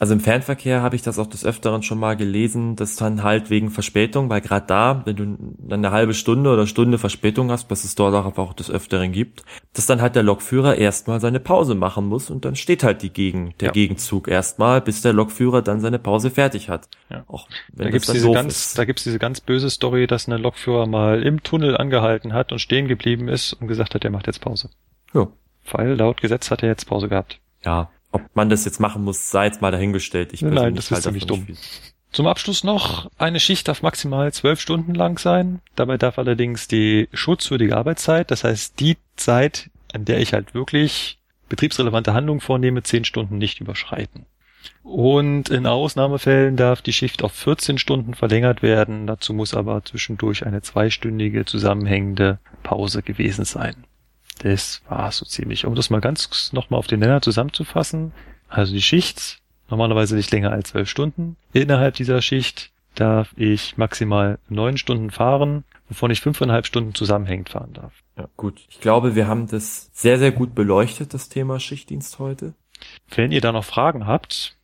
Also im Fernverkehr habe ich das auch des Öfteren schon mal gelesen, dass dann halt wegen Verspätung, weil gerade da, wenn du dann eine halbe Stunde oder Stunde Verspätung hast, was es dort auch auch des Öfteren gibt, dass dann halt der Lokführer erstmal seine Pause machen muss und dann steht halt die Gegen, der Ja. Gegenzug erstmal, bis der Lokführer dann seine Pause fertig hat. Ja. Auch Da wenn das gibt's dann diese ganz, ist. da gibt's diese ganz böse Story, dass ein Lokführer mal im Tunnel angehalten hat und stehen geblieben ist und gesagt hat, er macht jetzt Pause. Ja. Weil laut Gesetz hat er jetzt Pause gehabt. ja. Ob man das jetzt machen muss, sei jetzt mal dahingestellt. Ich Nein, das ist ziemlich dumm. viel. Zum Abschluss noch, eine Schicht darf maximal zwölf Stunden lang sein. Dabei darf allerdings die schutzwürdige Arbeitszeit, das heißt die Zeit, an der ich halt wirklich betriebsrelevante Handlungen vornehme, zehn Stunden nicht überschreiten. Und in Ausnahmefällen darf die Schicht auf 14 Stunden verlängert werden. Dazu muss aber zwischendurch eine zweistündige zusammenhängende Pause gewesen sein. Das war so ziemlich. Um das mal ganz nochmal auf den Nenner zusammenzufassen. Also die Schicht normalerweise nicht länger als zwölf Stunden. Innerhalb dieser Schicht darf ich maximal neun Stunden fahren, wovon ich fünfeinhalb Stunden zusammenhängend fahren darf. Ja, gut. Ich glaube, wir haben das sehr, sehr gut beleuchtet, das Thema Schichtdienst heute. Wenn ihr da noch Fragen habt,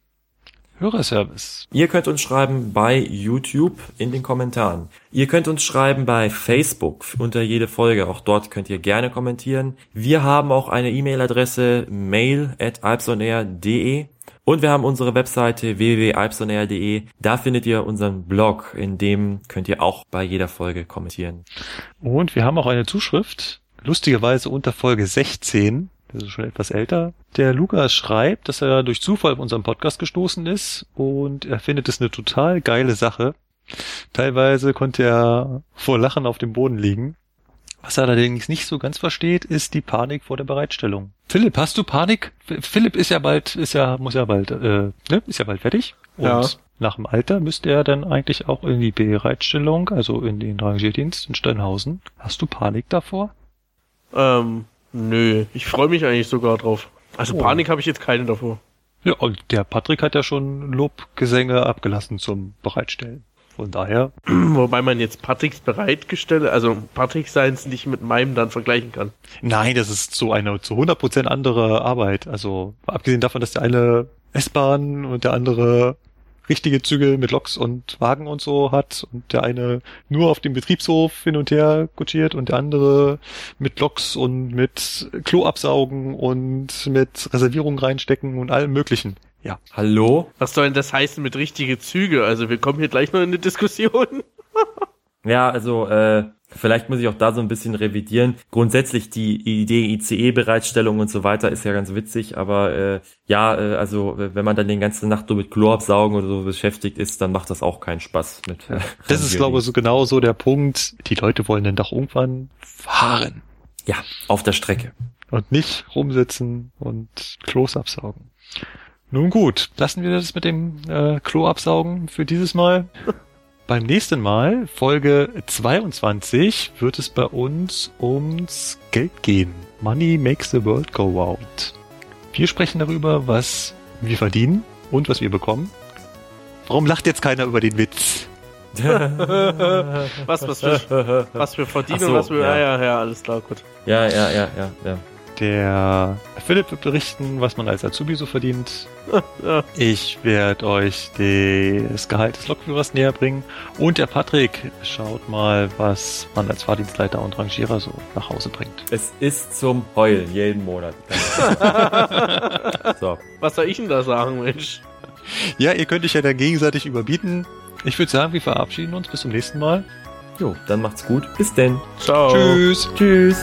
Hörerservice. Ihr könnt uns schreiben bei YouTube in den Kommentaren. Ihr könnt uns schreiben bei Facebook unter jede Folge. Auch dort könnt ihr gerne kommentieren. Wir haben auch eine E-Mail-Adresse mail at alpsonair.de und wir haben unsere Webseite www.alpsonair.de. Da findet ihr unseren Blog, in dem könnt ihr auch bei jeder Folge kommentieren. Und wir haben auch eine Zuschrift, lustigerweise unter Folge 16, das ist schon etwas älter. Der Lukas schreibt, dass er durch Zufall auf unseren Podcast gestoßen ist und er findet es eine total geile Sache. Teilweise konnte er vor Lachen auf dem Boden liegen. Was er allerdings nicht so ganz versteht, ist die Panik vor der Bereitstellung. Philipp, hast du Panik? Philipp ist ja bald, ist ja, muss ja bald, äh, ne, ist ja bald fertig. Und Ja. nach dem Alter müsste er dann eigentlich auch in die Bereitstellung, also in den Rangierdienst in Steinhausen. Hast du Panik davor? Ähm, nö. Ich freue mich eigentlich sogar drauf. Also Oh. Panik habe ich jetzt keine davor. Ja, und der Patrick hat ja schon Lobgesänge abgelassen zum Bereitstellen. Von daher, Wobei man jetzt Patricks bereitgestellt, also Patrick Seins nicht mit meinem dann vergleichen kann. nein, das ist so eine zu 100% andere Arbeit. Also abgesehen davon, dass der eine S-Bahn und der andere richtige Züge mit Loks und Wagen und so hat und der eine nur auf dem Betriebshof hin und her kutschiert und der andere mit Loks und mit Klo absaugen und mit Reservierungen reinstecken und allem möglichen. Ja. Hallo? Was soll denn das heißen mit richtige Züge? Also wir kommen hier gleich noch in eine Diskussion. Ja, also äh, vielleicht muss ich auch da so ein bisschen revidieren. Grundsätzlich die Idee ICE-Bereitstellung und so weiter ist ja ganz witzig, aber äh, ja, äh, also wenn man dann den ganzen Nacht nur mit Chlor absaugen oder so beschäftigt ist, dann macht das auch keinen Spaß mit. Äh, Das ist, glaube ich, so genau so der Punkt. Die Leute wollen dann doch irgendwann fahren Ja, auf der Strecke. und nicht rumsitzen und Klos absaugen. Nun gut, lassen wir das mit dem äh, Klo absaugen für dieses Mal. Beim nächsten Mal, Folge 22, wird es bei uns ums Geld gehen. Money makes the world go round. Wir sprechen darüber, was wir verdienen und was wir bekommen. Warum lacht jetzt keiner über den Witz? Was, was wir, was wir verdienen so, und was wir. ja. Ja, ja, ja, alles klar, gut. Ja, ja, ja, ja, ja. Der Philipp wird berichten, was man als Azubi so verdient. Ich werde euch das Gehalt des Lokführers näher bringen. Und der Patrick schaut mal, was man als Fahrdienstleiter und Rangierer so nach Hause bringt. Es ist zum Heulen jeden Monat. so. Was soll ich denn da sagen, Mensch? Ja, ihr könnt euch ja dann gegenseitig überbieten. Ich würde sagen, wir verabschieden uns. Bis zum nächsten Mal. Jo, dann macht's gut. Bis denn. Ciao. Tschüss. Tschüss.